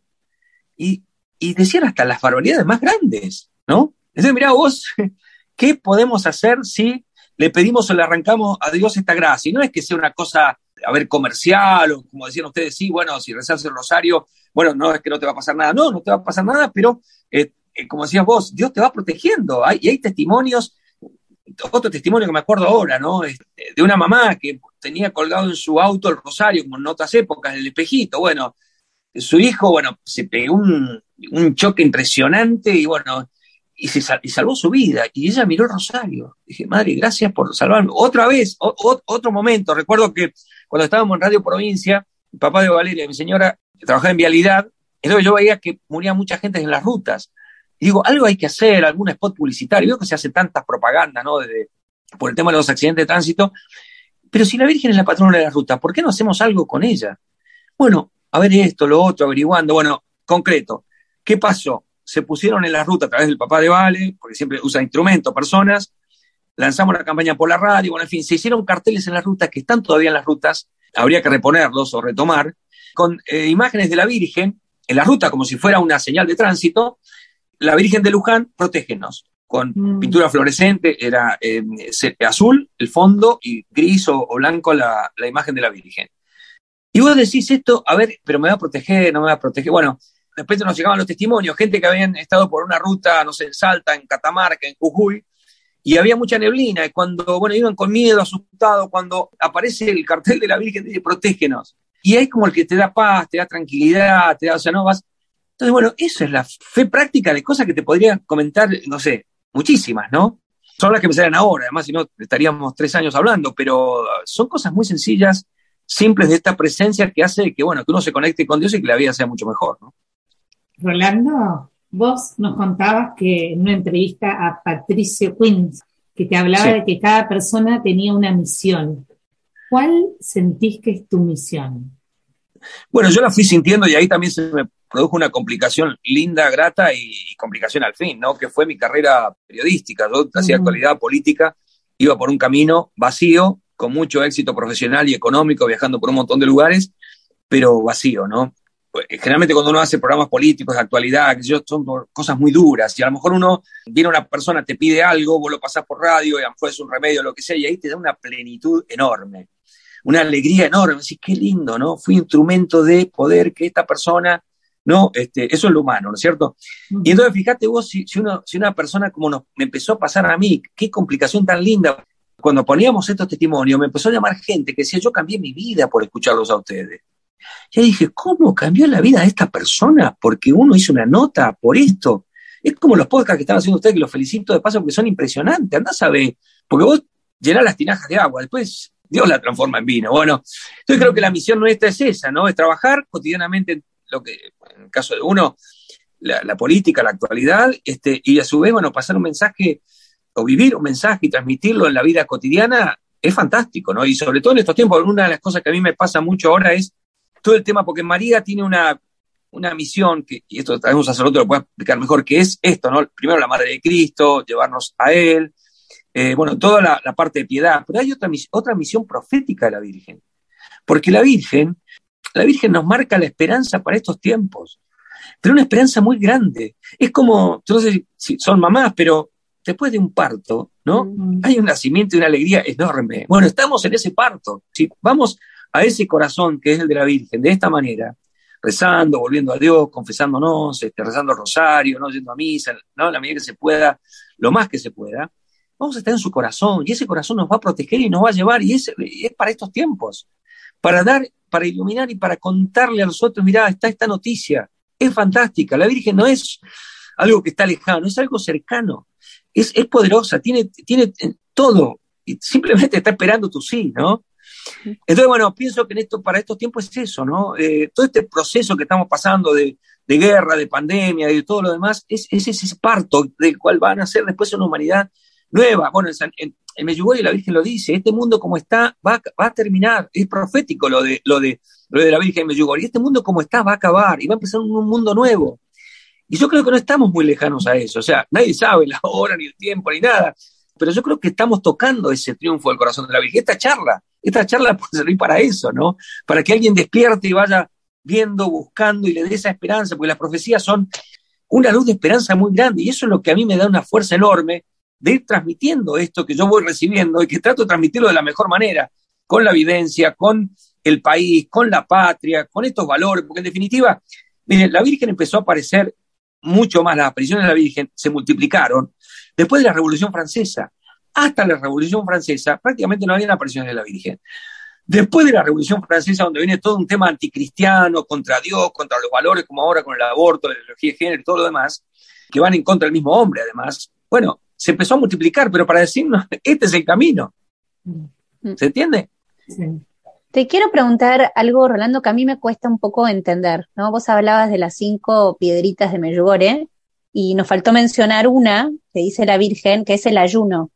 Y, decían hasta las barbaridades más grandes, ¿no? Entonces, mira vos, ¿qué podemos hacer si le pedimos o le arrancamos a Dios esta gracia? Y no es que sea una cosa, a ver, comercial o como decían ustedes, sí, bueno, si rezas el rosario, bueno, no es que no te va a pasar nada, no, no te va a pasar nada, pero eh, eh, como decías vos, Dios te va protegiendo. Y hay testimonios otro testimonio que me acuerdo ahora, ¿no? De una mamá que tenía colgado en su auto el rosario, como en otras épocas, el espejito. Bueno, su hijo, bueno, se pegó un, choque impresionante y bueno, y, se salvó su vida. Y ella miró el rosario. Dije, madre, gracias por salvarme. Otra vez, otro momento. Recuerdo que cuando estábamos en Radio Provincia, el papá de Valeria, mi señora, que trabajaba en vialidad, entonces yo veía que moría mucha gente en las rutas digo, algo hay que hacer, algún spot publicitario. Veo que se hace tantas propaganda, ¿no? por el tema de los accidentes de tránsito. Pero si la Virgen es la patrona de la ruta, ¿por qué no hacemos algo con ella? Bueno, a ver esto, lo otro, averiguando. Bueno, concreto. ¿Qué pasó? Se pusieron en la ruta a través del papá de Vale, porque siempre usa instrumentos, personas, lanzamos la campaña por la radio, bueno, en fin, se hicieron carteles en las rutas que están todavía en las rutas, habría que reponerlos o retomar, con eh, imágenes de la Virgen en la ruta como si fuera una señal de tránsito, la Virgen de Luján, protégenos, con
Mm.
pintura fluorescente, era eh, se- azul el fondo y gris o, o blanco la, la imagen de la Virgen. Y vos decís esto, a ver, pero me va a proteger, no me va a proteger. Bueno, de repente nos llegaban los testimonios, gente que habían estado por una ruta, no sé, en Salta, en Catamarca, en Jujuy, y había mucha neblina, y cuando, bueno, iban con miedo, asustados, cuando aparece el cartel de la Virgen, dice, protégenos. Y ahí como el que te da paz, te da tranquilidad, te da, o sea, no vas. Entonces, bueno, eso es la fe práctica de cosas que te podría comentar, no sé, muchísimas, ¿no? Son las que me salen ahora, además, si no, estaríamos tres años hablando, pero son cosas muy sencillas, simples de esta presencia que hace que, bueno, que uno se conecte con Dios y que la vida sea mucho mejor, ¿no?
Rolando, vos nos contabas que en una entrevista a Patricio Quinn, que te hablaba
Sí.
de que cada persona tenía una misión. ¿Cuál sentís que es tu misión?
Bueno, yo la fui sintiendo y ahí también se me produjo una complicación linda, grata y, complicación al fin, ¿no? Que fue mi carrera periodística. Yo hacía
Ujú.
actualidad política, iba por un camino vacío, con mucho éxito profesional y económico, viajando por un montón de lugares, pero vacío, ¿no? Pues, Generalmente cuando uno hace programas políticos de actualidad, son cosas muy duras, y a lo mejor uno viene una persona, te pide algo, vos lo pasás por radio, y a lo mejor es un remedio, lo que sea, y ahí te da una plenitud enorme una alegría enorme, decís, qué lindo, ¿no? Fui instrumento de poder que esta persona, ¿no? Este, eso es lo humano, ¿no es cierto? Y entonces fíjate vos, si, si, uno, si una persona como nos, me empezó a pasar a mí, qué complicación tan linda, cuando poníamos estos testimonios, me empezó a llamar gente que decía, yo cambié mi vida por escucharlos a ustedes. Y ahí dije, ¿cómo cambió la vida de esta persona? Porque uno hizo una nota por esto. Es como los podcasts que están haciendo ustedes, que los felicito de paso porque son impresionantes. Andás a ver, porque vos llenás las tinajas de agua, después Dios la transforma en vino. Bueno, entonces creo que la misión nuestra es esa, ¿no? Es trabajar cotidianamente en lo que, en el caso de uno, la, política, la actualidad, este, y a su vez, bueno, pasar un mensaje o vivir un mensaje y transmitirlo en la vida cotidiana es fantástico, ¿no? Y sobre todo en estos tiempos, una de las cosas que a mí me pasa mucho ahora es todo el tema, porque María tiene una, una misión, que, y esto también un sacerdote lo puede explicar mejor, que es esto, ¿no? Primero la Madre de Cristo, llevarnos a Él, eh, bueno, toda la, la, parte de piedad, pero hay otra, otra misión profética de la Virgen, porque la Virgen, la Virgen nos marca la esperanza para estos tiempos, pero una esperanza muy grande. Es como, yo no sé si son mamás, pero después de un parto, ¿no? Mm. Hay un nacimiento y una alegría enorme. Bueno, estamos en ese parto. Si vamos a ese corazón que es el de la Virgen, de esta manera, rezando, volviendo a Dios, confesándonos, este, rezando el rosario, no yendo a misa, ¿no? la medida que se pueda, lo más que se pueda, vamos a estar en su corazón y ese corazón nos va a proteger y nos va a llevar y es, es para estos tiempos, para dar, para iluminar y para contarle a los otros, mirá, está esta noticia, es fantástica, la Virgen no es algo que está lejano, es algo cercano, es, es poderosa, tiene, tiene todo, y simplemente está esperando tu sí, ¿no? Entonces, bueno, pienso que en esto, para estos tiempos es eso, ¿no? Eh, todo este proceso que estamos pasando de, de, guerra, de pandemia y de todo lo demás, es, es ese parto del cual van a ser después una humanidad nueva. Bueno, en, en, Medjugorje la Virgen lo dice, este mundo como está va, va, a terminar, es profético lo de, lo de, lo de la Virgen en Medjugorje, este mundo como está va a acabar y va a empezar un mundo nuevo. Y yo creo que no estamos muy lejanos a eso, o sea, nadie sabe la hora, ni el tiempo, ni nada, pero yo creo que estamos tocando ese triunfo del corazón de la Virgen. Esta charla, esta charla puede servir para eso, ¿no? Para que alguien despierte y vaya viendo, buscando y le dé esa esperanza, porque las profecías son una luz de esperanza muy grande y eso es lo que a mí me da una fuerza enorme de ir transmitiendo esto que yo voy recibiendo y que trato de transmitirlo de la mejor manera, con la evidencia, con el país, con la patria, con estos valores, porque en definitiva, miren, la Virgen empezó a aparecer mucho más, las apariciones de la Virgen se multiplicaron después de la Revolución Francesa. Hasta la Revolución Francesa prácticamente no habían apariciones de la Virgen. Después de la Revolución Francesa, donde viene todo un tema anticristiano, contra Dios, contra los valores, como ahora con el aborto, la ideología de género y todo lo demás, que van en contra del mismo hombre, además, bueno, se empezó a multiplicar, pero para decirnos, este es el camino. ¿Se entiende?
Sí. Te quiero preguntar algo, Rolando, que a mí me cuesta un poco entender, ¿no? Vos hablabas de las cinco piedritas de Medjugorje y nos faltó mencionar una que dice la Virgen, que es el ayuno.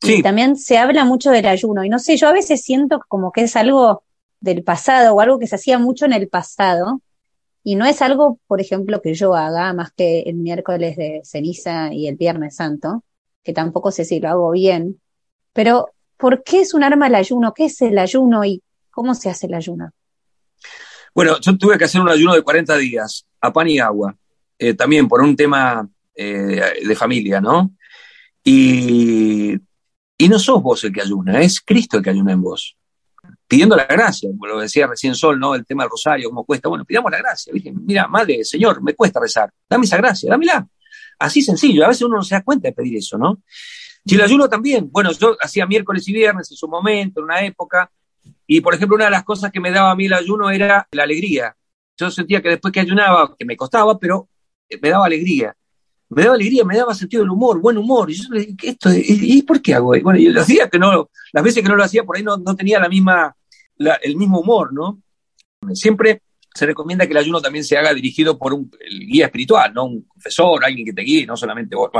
Sí. Y también se habla mucho del ayuno. Y no sé, yo a veces siento como que es algo del pasado o algo que se hacía mucho en el pasado. Y no es algo, por ejemplo, que yo haga más que el miércoles de ceniza y el viernes santo, que tampoco sé si lo hago bien, pero ¿por qué es un arma el ayuno? ¿Qué es el ayuno y cómo se hace el ayuno?
Bueno, yo tuve que hacer un ayuno de 40 días, a pan y agua, eh, también por un tema eh, de familia, ¿no? Y, y no sos vos el que ayuna, es Cristo el que ayuna en vos pidiendo la gracia, como lo decía recién Sol, ¿no? El tema del rosario, cómo cuesta. Bueno, pidamos la gracia. Dije, mira, madre, Señor, me cuesta rezar. Dame esa gracia, dámela. Así sencillo. A veces uno no se da cuenta de pedir eso, ¿no? Si el ayuno también. Bueno, yo hacía miércoles y viernes en su momento, en una época. Y, por ejemplo, una de las cosas que me daba a mí el ayuno era la alegría. Yo sentía que después que ayunaba, que me costaba, pero me daba alegría. Me daba alegría, me daba sentido del humor, buen humor. Y yo le dije, ¿esto, ¿y por qué hago? Bueno, y los días que no, las veces que no lo hacía, por ahí no, no tenía la misma el mismo humor, ¿no? Siempre se recomienda que el ayuno también se haga dirigido por un guía espiritual, ¿no? Un confesor, alguien que te guíe, no solamente vos.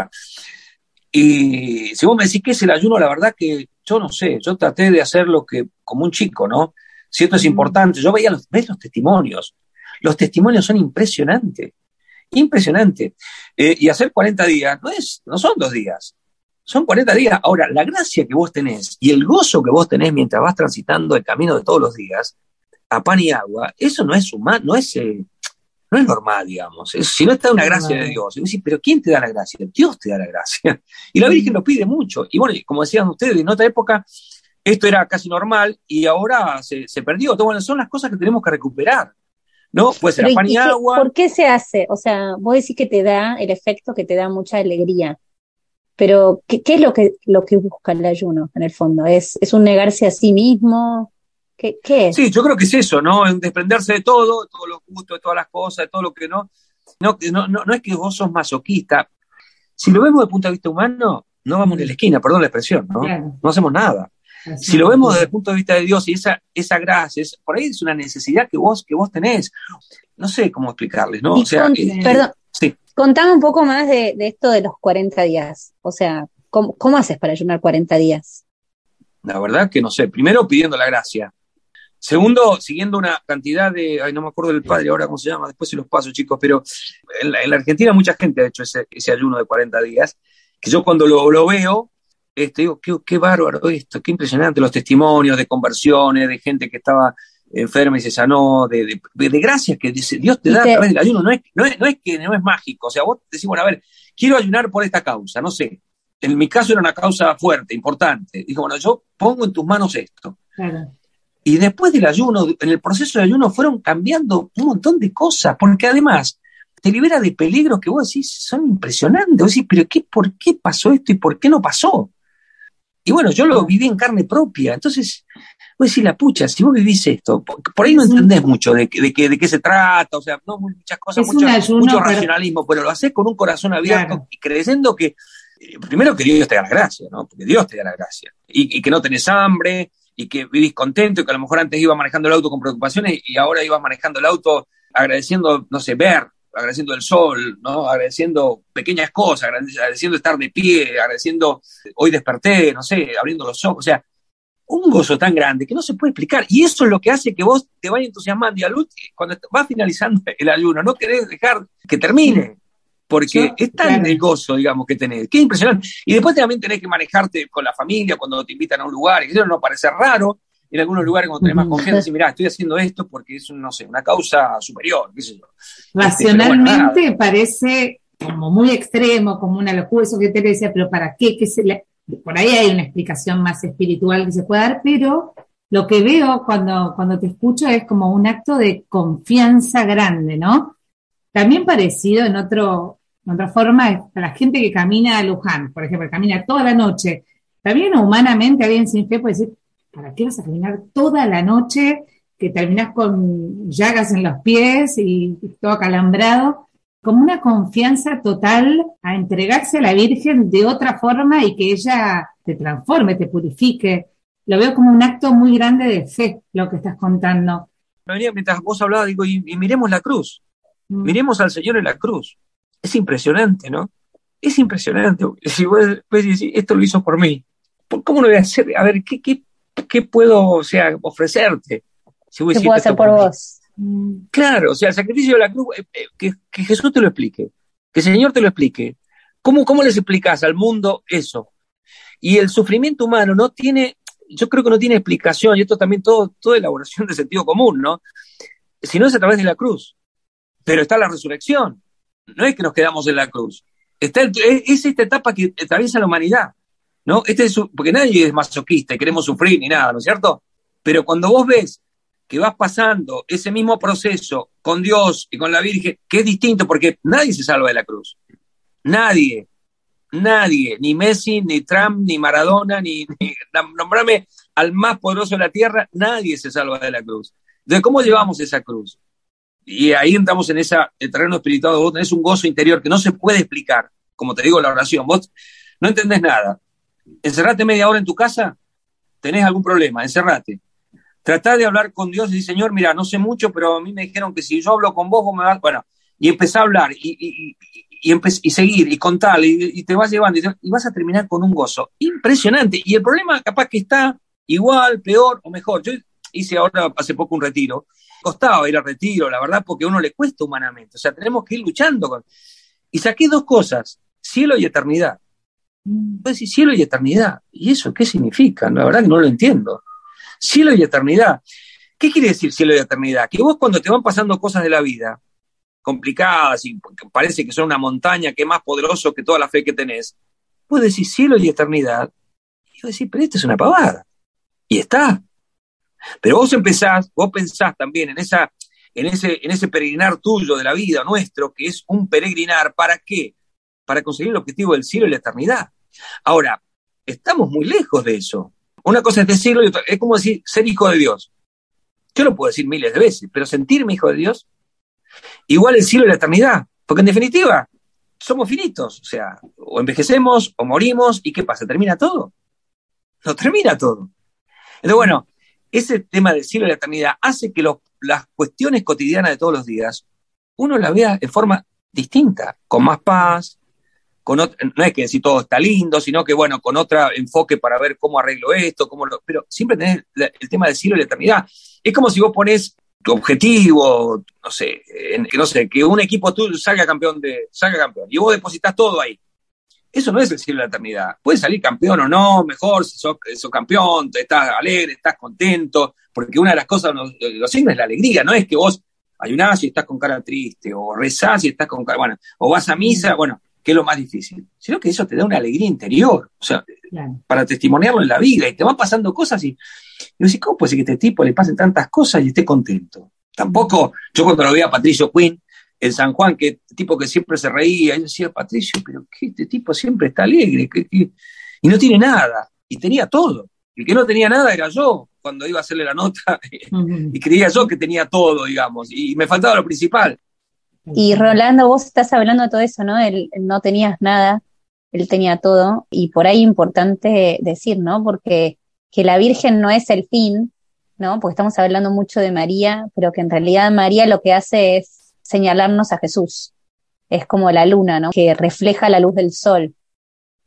Y si vos me decís qué es el ayuno, la verdad que yo no sé, yo traté de hacer lo que, como un chico, ¿no? Si esto es importante, yo veía los, ves los testimonios, los testimonios son impresionantes, impresionantes. Eh, y hacer 40 días no, es, no son dos días, son 40 días. Ahora, la gracia que vos tenés y el gozo que vos tenés mientras vas transitando el camino de todos los días, a pan y agua, eso no es humano, no es, eh, no es normal, digamos. si no está una gracia de Dios, y vos decís, pero ¿quién te da la gracia? Dios te da la gracia. Y la Virgen lo pide mucho. Y bueno, como decían ustedes, en otra época esto era casi normal y ahora se, perdió. Entonces, bueno, son las cosas que tenemos que recuperar. ¿no? Puede ser pan y agua.
¿Por qué se hace? O sea, vos decís que te da el efecto que te da mucha alegría. Pero, ¿qué, es lo que, lo que busca el ayuno en el fondo? ¿Es, es un negarse a sí mismo? ¿Qué, es?
Sí, yo creo que es eso, ¿no? En desprenderse de todo, de todos los gustos, de todas las cosas, de todo lo que no. No, no, no, es que vos sos masoquista. Si lo vemos desde el punto de vista humano, no vamos ni a la esquina, perdón la expresión, ¿no? No hacemos nada. si lo vemos desde el punto de vista de Dios y esa, esa gracia, por ahí es una necesidad que vos, que vos tenés. No sé cómo explicarles, ¿no?
O sea, eh, perdón, sí. Contame un poco más de, esto de los 40 días. O sea, ¿cómo, haces para ayunar 40 días?
La verdad que no sé. Primero pidiendo la gracia. Segundo, siguiendo una cantidad de, ay, no me acuerdo del padre ahora cómo se llama, después se los paso, chicos, pero en la, Argentina mucha gente ha hecho ese, ayuno de 40 días, que yo cuando lo, veo, este, digo, qué, qué, bárbaro esto, qué impresionante los testimonios de conversiones, de gente que estaba enferma y se sanó, de, de, de gracias que dice, Dios te da a través del ayuno. No es, no, es, no es que no es mágico. O sea, vos decís, bueno, a ver, quiero ayunar por esta causa, no sé. En mi caso era una causa fuerte, importante. Dijo, bueno, yo pongo en tus manos esto. Y después del ayuno, en el proceso de ayuno, fueron cambiando un montón de cosas, porque además te libera de peligros que vos decís son impresionantes. Vos decís, pero qué, ¿por qué pasó esto y por qué no pasó? Y bueno, yo lo viví en carne propia. Entonces, vos decís, la pucha, si vos vivís esto, por, ahí no entendés mucho de, de, de, qué se trata, o sea, no muchas cosas, mucho, racionalismo, pero lo haces con un corazón abierto y creyendo que, eh, primero que Dios te da la gracia, ¿no? Porque Dios te da la gracia. Y, y, que no tenés hambre, y que vivís contento, y que a lo mejor antes ibas manejando el auto con preocupaciones y ahora ibas manejando el auto agradeciendo, no sé, ver, agradeciendo el sol, ¿no? Agradeciendo pequeñas cosas, agradeciendo estar de pie, agradeciendo hoy desperté, no sé, abriendo los ojos, o sea, un gozo tan grande que no se puede explicar. Y eso es lo que hace que vos te vayas entusiasmando y a luz, cuando va finalizando el ayuno, no querés dejar que termine, porque es tan el gozo, digamos, que tenés. Qué impresionante. Y después también tenés que manejarte con la familia cuando te invitan a un lugar, y eso no parece raro, en algunos lugares cuando tenés más confianza, y mirá, estoy haciendo esto porque es, no sé, una causa superior, qué sé yo.
Este, Racionalmente parece como muy extremo, como una locura, eso que te decía, pero ¿para qué? ¿Qué se le... Por ahí hay una explicación más espiritual que se puede dar, pero lo que veo cuando, cuando te escucho es como un acto de confianza grande, ¿no? También parecido en otro, en otra forma, la gente que camina a Luján, por ejemplo, camina toda la noche. También humanamente alguien sin fe puede decir, ¿para qué vas a caminar toda la noche? Que terminas con llagas en los pies y, todo acalambrado. Como una confianza total a entregarse a la Virgen de otra forma y que ella te transforme, te purifique. Lo veo como un acto muy grande de fe, lo que estás contando.
mientras vos hablabas, digo, y, miremos la cruz. Mm. Miremos al Señor en la cruz. Es impresionante, ¿no? Es impresionante. Si vos, decís, esto lo hizo por mí, ¿cómo lo voy a hacer? A ver, ¿qué, qué ¿qué puedo, o sea, ofrecerte?
Si ¿Qué puedo hacer por, vos?
Claro, o sea, el sacrificio de la cruz, eh, eh, que, que, Jesús te lo explique, que el Señor te lo explique. ¿Cómo, ¿Cómo les explicas al mundo eso? Y el sufrimiento humano no tiene, yo creo que no tiene explicación, y esto también todo, toda elaboración de sentido común, ¿no? Si no es a través de la cruz. Pero está la resurrección. No es que nos quedamos en la cruz. Es esta etapa que atraviesa la humanidad, ¿no? Este es, porque nadie es masoquista y queremos sufrir ni nada, ¿no es cierto? Pero cuando vos ves que vas pasando ese mismo proceso con Dios y con la Virgen, que es distinto porque nadie se salva de la cruz. Nadie, nadie, ni Messi, ni Trump, ni Maradona, ni, ni nombrame al más poderoso de la tierra, nadie se salva de la cruz. Entonces, ¿cómo llevamos esa cruz? Y ahí entramos en ese terreno espiritual, vos tenés un gozo interior que no se puede explicar, como te digo la oración, vos no entendés nada. Encerrate media hora en tu casa, tenés algún problema, encerrate. Tratá de hablar con Dios y Señor, mira, no sé mucho, pero a mí me dijeron que si yo hablo con vos, vos me vas, bueno, y empezá a hablar y, y, y, y seguir y contar y, te vas llevando y, vas a terminar con un gozo impresionante. Y el problema capaz que está igual, peor o mejor. Yo hice ahora hace poco un retiro, costaba ir al retiro, la verdad, porque a uno le cuesta humanamente, o sea, tenemos que ir luchando con... Y saqué dos cosas, cielo y eternidad. Puedes decir cielo y eternidad. ¿Y eso qué significa? La verdad que no lo entiendo. Cielo y eternidad. ¿Qué quiere decir cielo y eternidad? Que vos cuando te van pasando cosas de la vida, complicadas y parece que son una montaña que es más poderoso que toda la fe que tenés, puedes decir cielo y eternidad. Y vos decís, pero esto es una pavada. Y está. Pero vos empezás, vos pensás también en, esa, en, ese, en ese peregrinar tuyo de la vida nuestro, que es un peregrinar, ¿para qué? Para conseguir el objetivo del cielo y la eternidad. Ahora, estamos muy lejos de eso. Una cosa es decirlo y otra, es como decir ser hijo de Dios. Yo lo puedo decir miles de veces, pero sentirme hijo de Dios, igual el cielo y la eternidad. Porque en definitiva, somos finitos. O sea, o envejecemos o morimos, ¿y qué pasa? ¿Termina todo? No termina todo. Entonces, bueno, ese tema del cielo y la eternidad hace que las cuestiones cotidianas de todos los días uno las vea de forma distinta, con más paz, con no es que decir todo está lindo, sino que bueno, con otro enfoque para ver cómo arreglo esto, cómo lo, pero siempre tenés el tema del cielo y la eternidad. Es como si vos pones tu objetivo, no sé, que no sé, que un equipo tuyo salga campeón de, salga campeón, y vos depositas todo ahí. Eso no es el cielo de la eternidad. Puedes salir campeón o no, mejor si sos, campeón, estás alegre, estás contento, porque una de las cosas, los, los signos es la alegría, no es que vos ayunás y estás con cara triste, o rezás y estás con cara, bueno, o vas a misa, bueno, que es lo más difícil, sino que eso te da una alegría interior, o sea, para testimoniarlo en la vida, y te van pasando cosas y, y decís, ¿cómo puede ser que este tipo le pasen tantas cosas y esté contento? Tampoco, yo cuando lo veía a Patricio Quinn, en San Juan, que tipo que siempre se reía, y decía, Patricio, pero que este tipo siempre está alegre, y no tiene nada, y tenía todo. El que no tenía nada era yo, cuando iba a hacerle la nota, y creía yo que tenía todo, digamos, y me faltaba lo principal.
Y Rolando, vos estás hablando de todo eso, ¿no? Él, no tenías nada, él tenía todo, y por ahí importante decir, ¿no? Porque que la Virgen no es el fin, ¿no? Porque estamos hablando mucho de María, pero que en realidad María lo que hace es señalarnos a Jesús. Es como la luna, ¿no? Que refleja la luz del sol,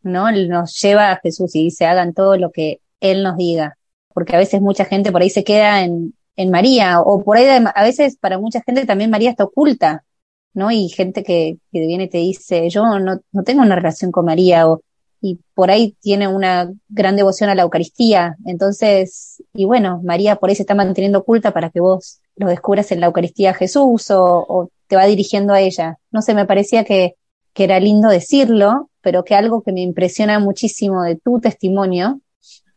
¿no? Nos lleva a Jesús y dice, hagan todo lo que Él nos diga. Porque a veces mucha gente por ahí se queda en, en María, o por ahí a veces para mucha gente también María está oculta, ¿no? Y gente que, viene y te dice, yo no, no tengo una relación con María, o, y por ahí tiene una gran devoción a la Eucaristía. Entonces, y bueno, María por ahí se está manteniendo oculta para que vos lo descubras en la Eucaristía Jesús o, te va dirigiendo a ella. No sé, me parecía que, que era lindo decirlo, pero que algo que me impresiona muchísimo de tu testimonio,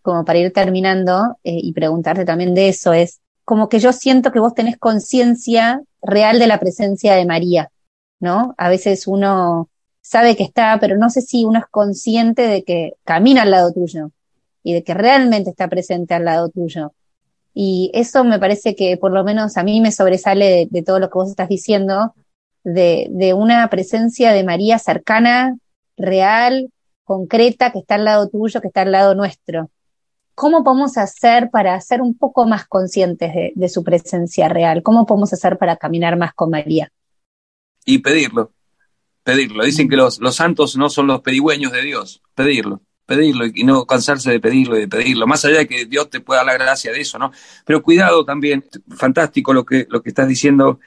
como para ir terminando eh, y preguntarte también de eso, es como que yo siento que vos tenés conciencia real de la presencia de María, ¿no? A veces uno sabe que está, pero no sé si uno es consciente de que camina al lado tuyo y de que realmente está presente al lado tuyo. Y eso me parece que por lo menos a mí me sobresale de, todo lo que vos estás diciendo, de, de, una presencia de María cercana, real, concreta, que está al lado tuyo, que está al lado nuestro. ¿Cómo podemos hacer para ser un poco más conscientes de, su presencia real? ¿Cómo podemos hacer para caminar más con María?
Y pedirlo, pedirlo. Dicen que los, los santos no son los pedigüeños de Dios, pedirlo. Pedirlo y no cansarse de pedirlo y de pedirlo, más allá de que Dios te pueda dar la gracia de eso, ¿no? Pero cuidado también, fantástico lo que, lo que estás diciendo,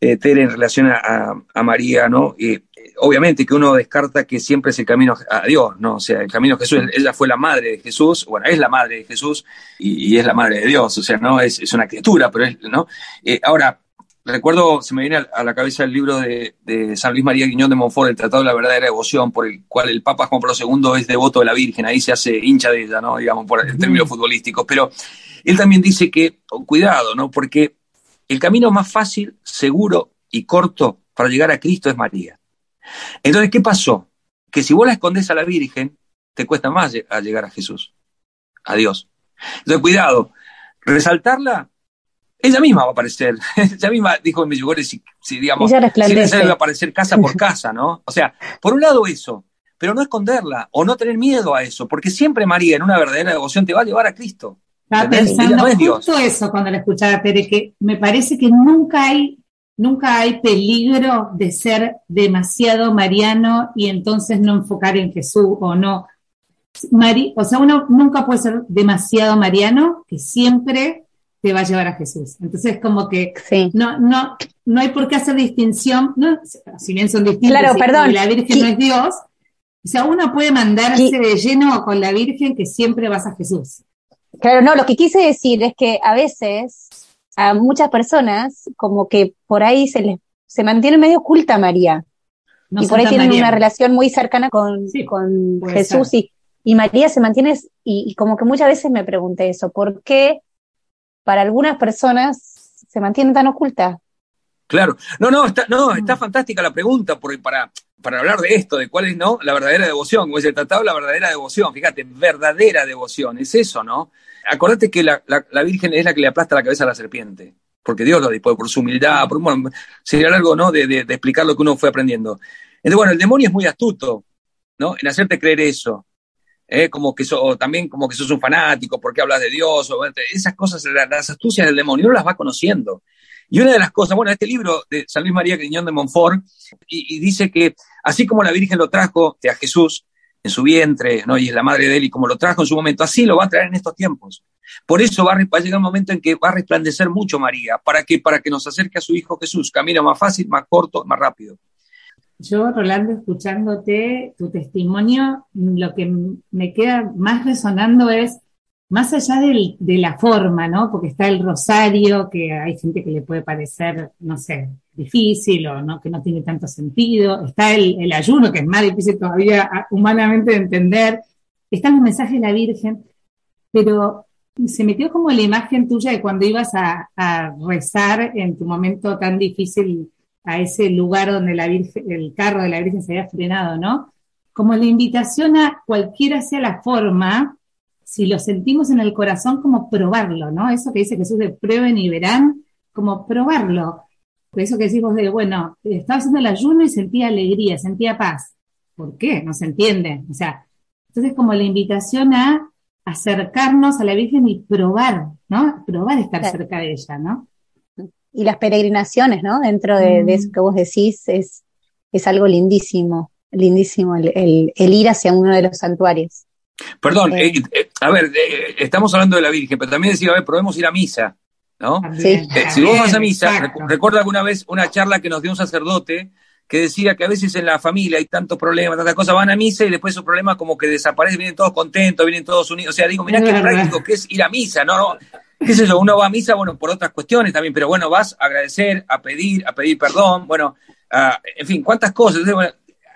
eh, Tere, en relación a, María, ¿no? Y, obviamente que uno descarta que siempre es el camino a Dios, ¿no? O sea, el camino a Jesús, ella fue la madre de Jesús, bueno, es la madre de Jesús y, es la madre de Dios, o sea, no es, es una criatura, pero es, ¿no? Eh, ahora, recuerdo, se me viene a la cabeza el libro de, San Luis María Guiñón de Montfort, el Tratado de la Verdadera Devoción, por el cual el Papa Juan Pablo II es devoto de la Virgen, ahí se hace hincha de ella, ¿no? Digamos, por el término futbolístico, pero él también dice que, cuidado, ¿no? Porque el camino más fácil, seguro y corto para llegar a Cristo es María. Entonces, ¿qué pasó? Que si vos la escondes a la Virgen, te cuesta más llegar a Jesús, a Dios. Entonces, cuidado, resaltarla ella misma va a aparecer. ella misma dijo en mis si, si digamos, si va a aparecer casa por casa, ¿no? O sea, por un lado eso, pero no esconderla o no tener miedo a eso, porque siempre María en una verdadera devoción te va a llevar a Cristo.
Estaba pensando justo eso cuando la escuchaba, Tere, que me parece que nunca hay, nunca hay peligro de ser demasiado mariano y entonces no enfocar en Jesús o no. o sea, uno nunca puede ser demasiado mariano, que siempre te va a llevar a Jesús. Entonces, como que no, no, no hay por qué hacer distinción, ¿no? si bien son distintos,
claro, perdón.
la Virgen no es Dios, o sea, uno puede mandarse de lleno con la Virgen que siempre vas a Jesús.
Claro, no, lo que quise decir es que a veces a muchas personas como que por ahí se les se mantiene medio oculta María. y por ahí tienen una relación muy cercana con, con Jesús y, y, María se mantiene, y, y, como que muchas veces me pregunté eso, ¿por qué para algunas personas se mantiene tan oculta.
Claro, no, no, está, no, está fantástica la pregunta porque para, para hablar de esto, de cuál es no la verdadera devoción, como es el tratado, la verdadera devoción, fíjate, verdadera devoción, es eso, ¿no? Acordate que la, Virgen es la que le aplasta la cabeza a la serpiente, porque Dios lo dispone por su humildad, por, bueno, sería algo, ¿no? De, de, explicar lo que uno fue aprendiendo. Entonces, bueno, el demonio es muy astuto, ¿no? En hacerte creer eso. ¿Eh? como que so, también como que sos un fanático, porque hablas de Dios, o, esas cosas, las, astucias del demonio, uno las va conociendo. Y una de las cosas, bueno, este libro de San Luis María Griñón de Montfort, y, dice que así como la Virgen lo trajo a Jesús en su vientre, ¿no? y es la madre de él, y como lo trajo en su momento, así lo va a traer en estos tiempos. Por eso va a, va a llegar un momento en que va a resplandecer mucho María, para que, para que nos acerque a su Hijo Jesús, camino más fácil, más corto, más rápido.
Yo, Rolando, escuchándote tu testimonio, lo que me queda más resonando es, más allá de la forma, ¿no? Porque está el rosario, que hay gente que le puede parecer, no sé, difícil o no, que no tiene tanto sentido. Está el, ayuno, que es más difícil todavía ah, humanamente de entender. Están los mensajes de la Virgen, pero se metió como la imagen tuya de cuando ibas a rezar en tu momento tan difícil a ese lugar donde la Virgen, el carro de la Virgen se había frenado, ¿no? Como la invitación a cualquiera sea la forma, si lo sentimos en el corazón, como probarlo, ¿no? Eso que dice Jesús de prueben y verán, como probarlo. Eso que decimos de, bueno, estaba haciendo el ayuno y sentía alegría, sentía paz. ¿Por qué? No se entiende. O sea, entonces como la invitación a acercarnos a la Virgen y probar, ¿no? Probar estar cerca de ella, ¿no?
Y las peregrinaciones, ¿no? Dentro de, eso mm. que vos decís, es, es algo lindísimo, lindísimo el, ir hacia uno de los santuarios.
Perdón, eh, eh, a ver, eh, estamos hablando de la Virgen, pero también decía, a ver, podemos ir a misa, ¿no? Sí. si vos vas a misa, recuerda alguna vez una charla que nos dio un sacerdote que decía que a veces en la familia hay tantos problemas, tantas cosas, van a misa y después esos problemas como que desaparecen, vienen todos contentos, vienen todos unidos. O sea, digo, mirá qué práctico que es ir a misa, ¿no? Qué sé yo, uno va a misa, bueno, por otras cuestiones también, pero bueno, vas a agradecer, a pedir, a pedir perdón, bueno, en fin, cuántas cosas.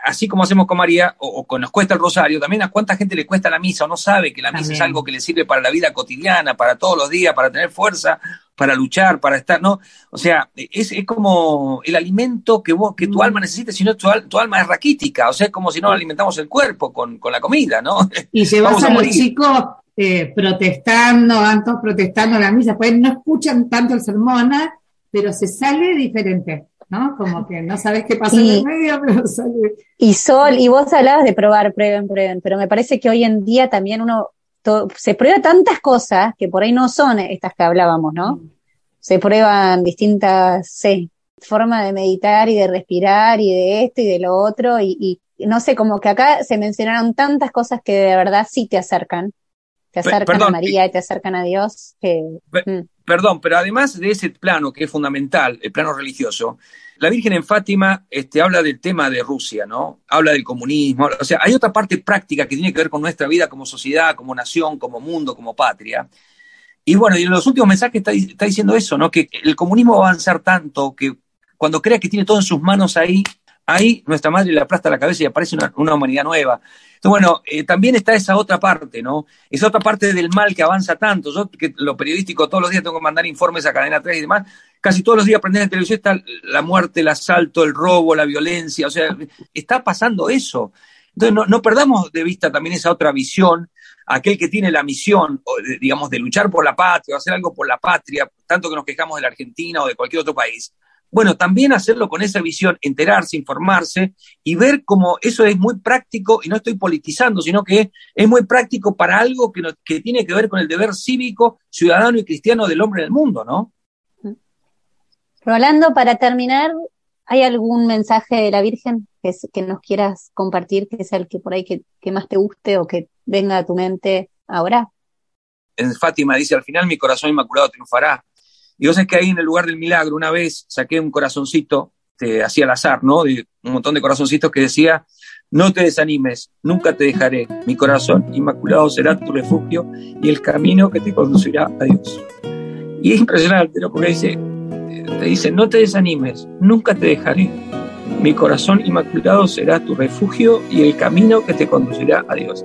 así como hacemos con María, o, o, nos cuesta el rosario, también a cuánta gente le cuesta la misa o no sabe que la misa es algo que le sirve para la vida cotidiana, para todos los días, para tener fuerza, para luchar, para estar, ¿no? O sea, es, es como el alimento que vos, que tu mm. alma necesita, si no tu, tu, alma es raquítica, o sea, es como si no alimentamos el cuerpo con, con la comida, ¿no?
Y llevamos a, a los chicos eh, protestando, van todos protestando la misa, pues no escuchan tanto el sermón, ¿ah? pero se sale diferente, ¿no? Como que no sabes qué pasa en el medio, pero sale.
Y Sol, y vos hablabas de probar, prueben, prueben, pero me parece que hoy en día también uno se prueba tantas cosas que por ahí no son estas que hablábamos, ¿no? Mm. Se prueban distintas, sí, forma de meditar y de respirar y de esto y de lo otro y, no sé, como que acá se mencionaron tantas cosas que de verdad sí te acercan, te acercan a María y te acercan a Dios.
Mm. Perdón, pero además de ese plano que es fundamental, el plano religioso, la Virgen en Fátima este, habla del tema de Rusia, ¿no? Habla del comunismo, o sea, hay otra parte práctica que tiene que ver con nuestra vida como sociedad, como nación, como mundo, como patria. Y bueno, y en los últimos mensajes está, está diciendo eso, ¿no? Que el comunismo va a avanzar tanto que cuando crea que tiene todo en sus manos ahí, ahí nuestra madre le aplasta la cabeza y aparece una, humanidad nueva. Entonces, bueno, eh, también está esa otra parte, ¿no? Esa otra parte del mal que avanza tanto. Yo, que lo periodístico, todos los días tengo que mandar informes a Cadena 3 y demás, casi todos los días aprender en televisión está la muerte, el asalto, el robo, la violencia, o sea, está pasando eso. Entonces, no, no perdamos de vista también esa otra visión, aquel que tiene la misión, digamos, de luchar por la patria, o hacer algo por la patria, tanto que nos quejamos de la Argentina o de cualquier otro país, bueno, también hacerlo con esa visión, enterarse, informarse y ver cómo eso es muy práctico, y no estoy politizando, sino que es muy práctico para algo que, que tiene que ver con el deber cívico, ciudadano y cristiano del hombre en el mundo, ¿no?
Rolando, para terminar, ¿hay algún mensaje de la Virgen que, que nos quieras compartir, que es el que por ahí que, que más te guste o que venga a tu mente ahora?
En Fátima dice, al final mi corazón inmaculado triunfará y vos sabés que ahí en el lugar del milagro, una vez saqué un corazoncito, te hacía al azar, ¿no? Un montón de corazoncitos que decía, no te desanimes, nunca te dejaré, mi corazón inmaculado será tu refugio y el camino que te conducirá a Dios. Y es impresionante, ¿no? Porque dice, te dice, no te desanimes, nunca te dejaré, mi corazón inmaculado será tu refugio y el camino que te conducirá a Dios.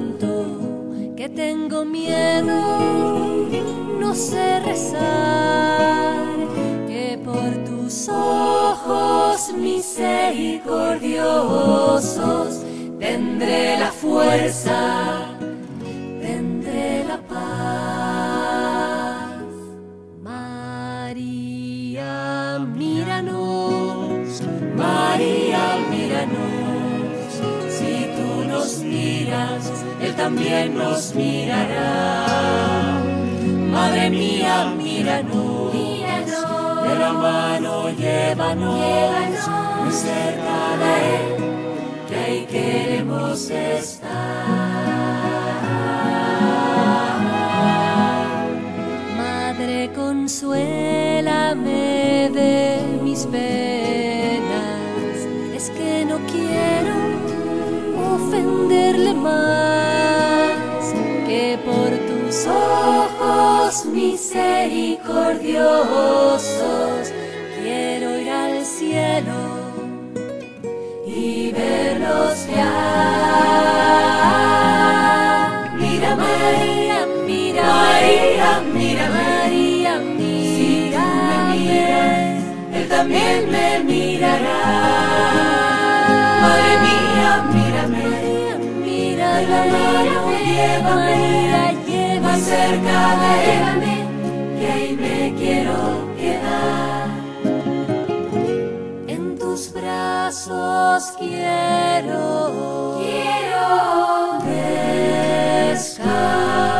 que tengo miedo no sé rezar, que por tus ojos misericordiosos tendré la fuerza, también nos mirará. Madre mía, míranos, de la mano llévanos, muy cerca de Él, que ahí queremos estar. Madre, consuélame de mis penas, más que por tus ojos misericordiosos, quiero ir al cielo y verlos ya. Mira María, mira María, mira María, mira, si me Él también me mirará. Llévame cerca de él, que ahí me quiero quedar. En tus brazos quiero, quiero descansar.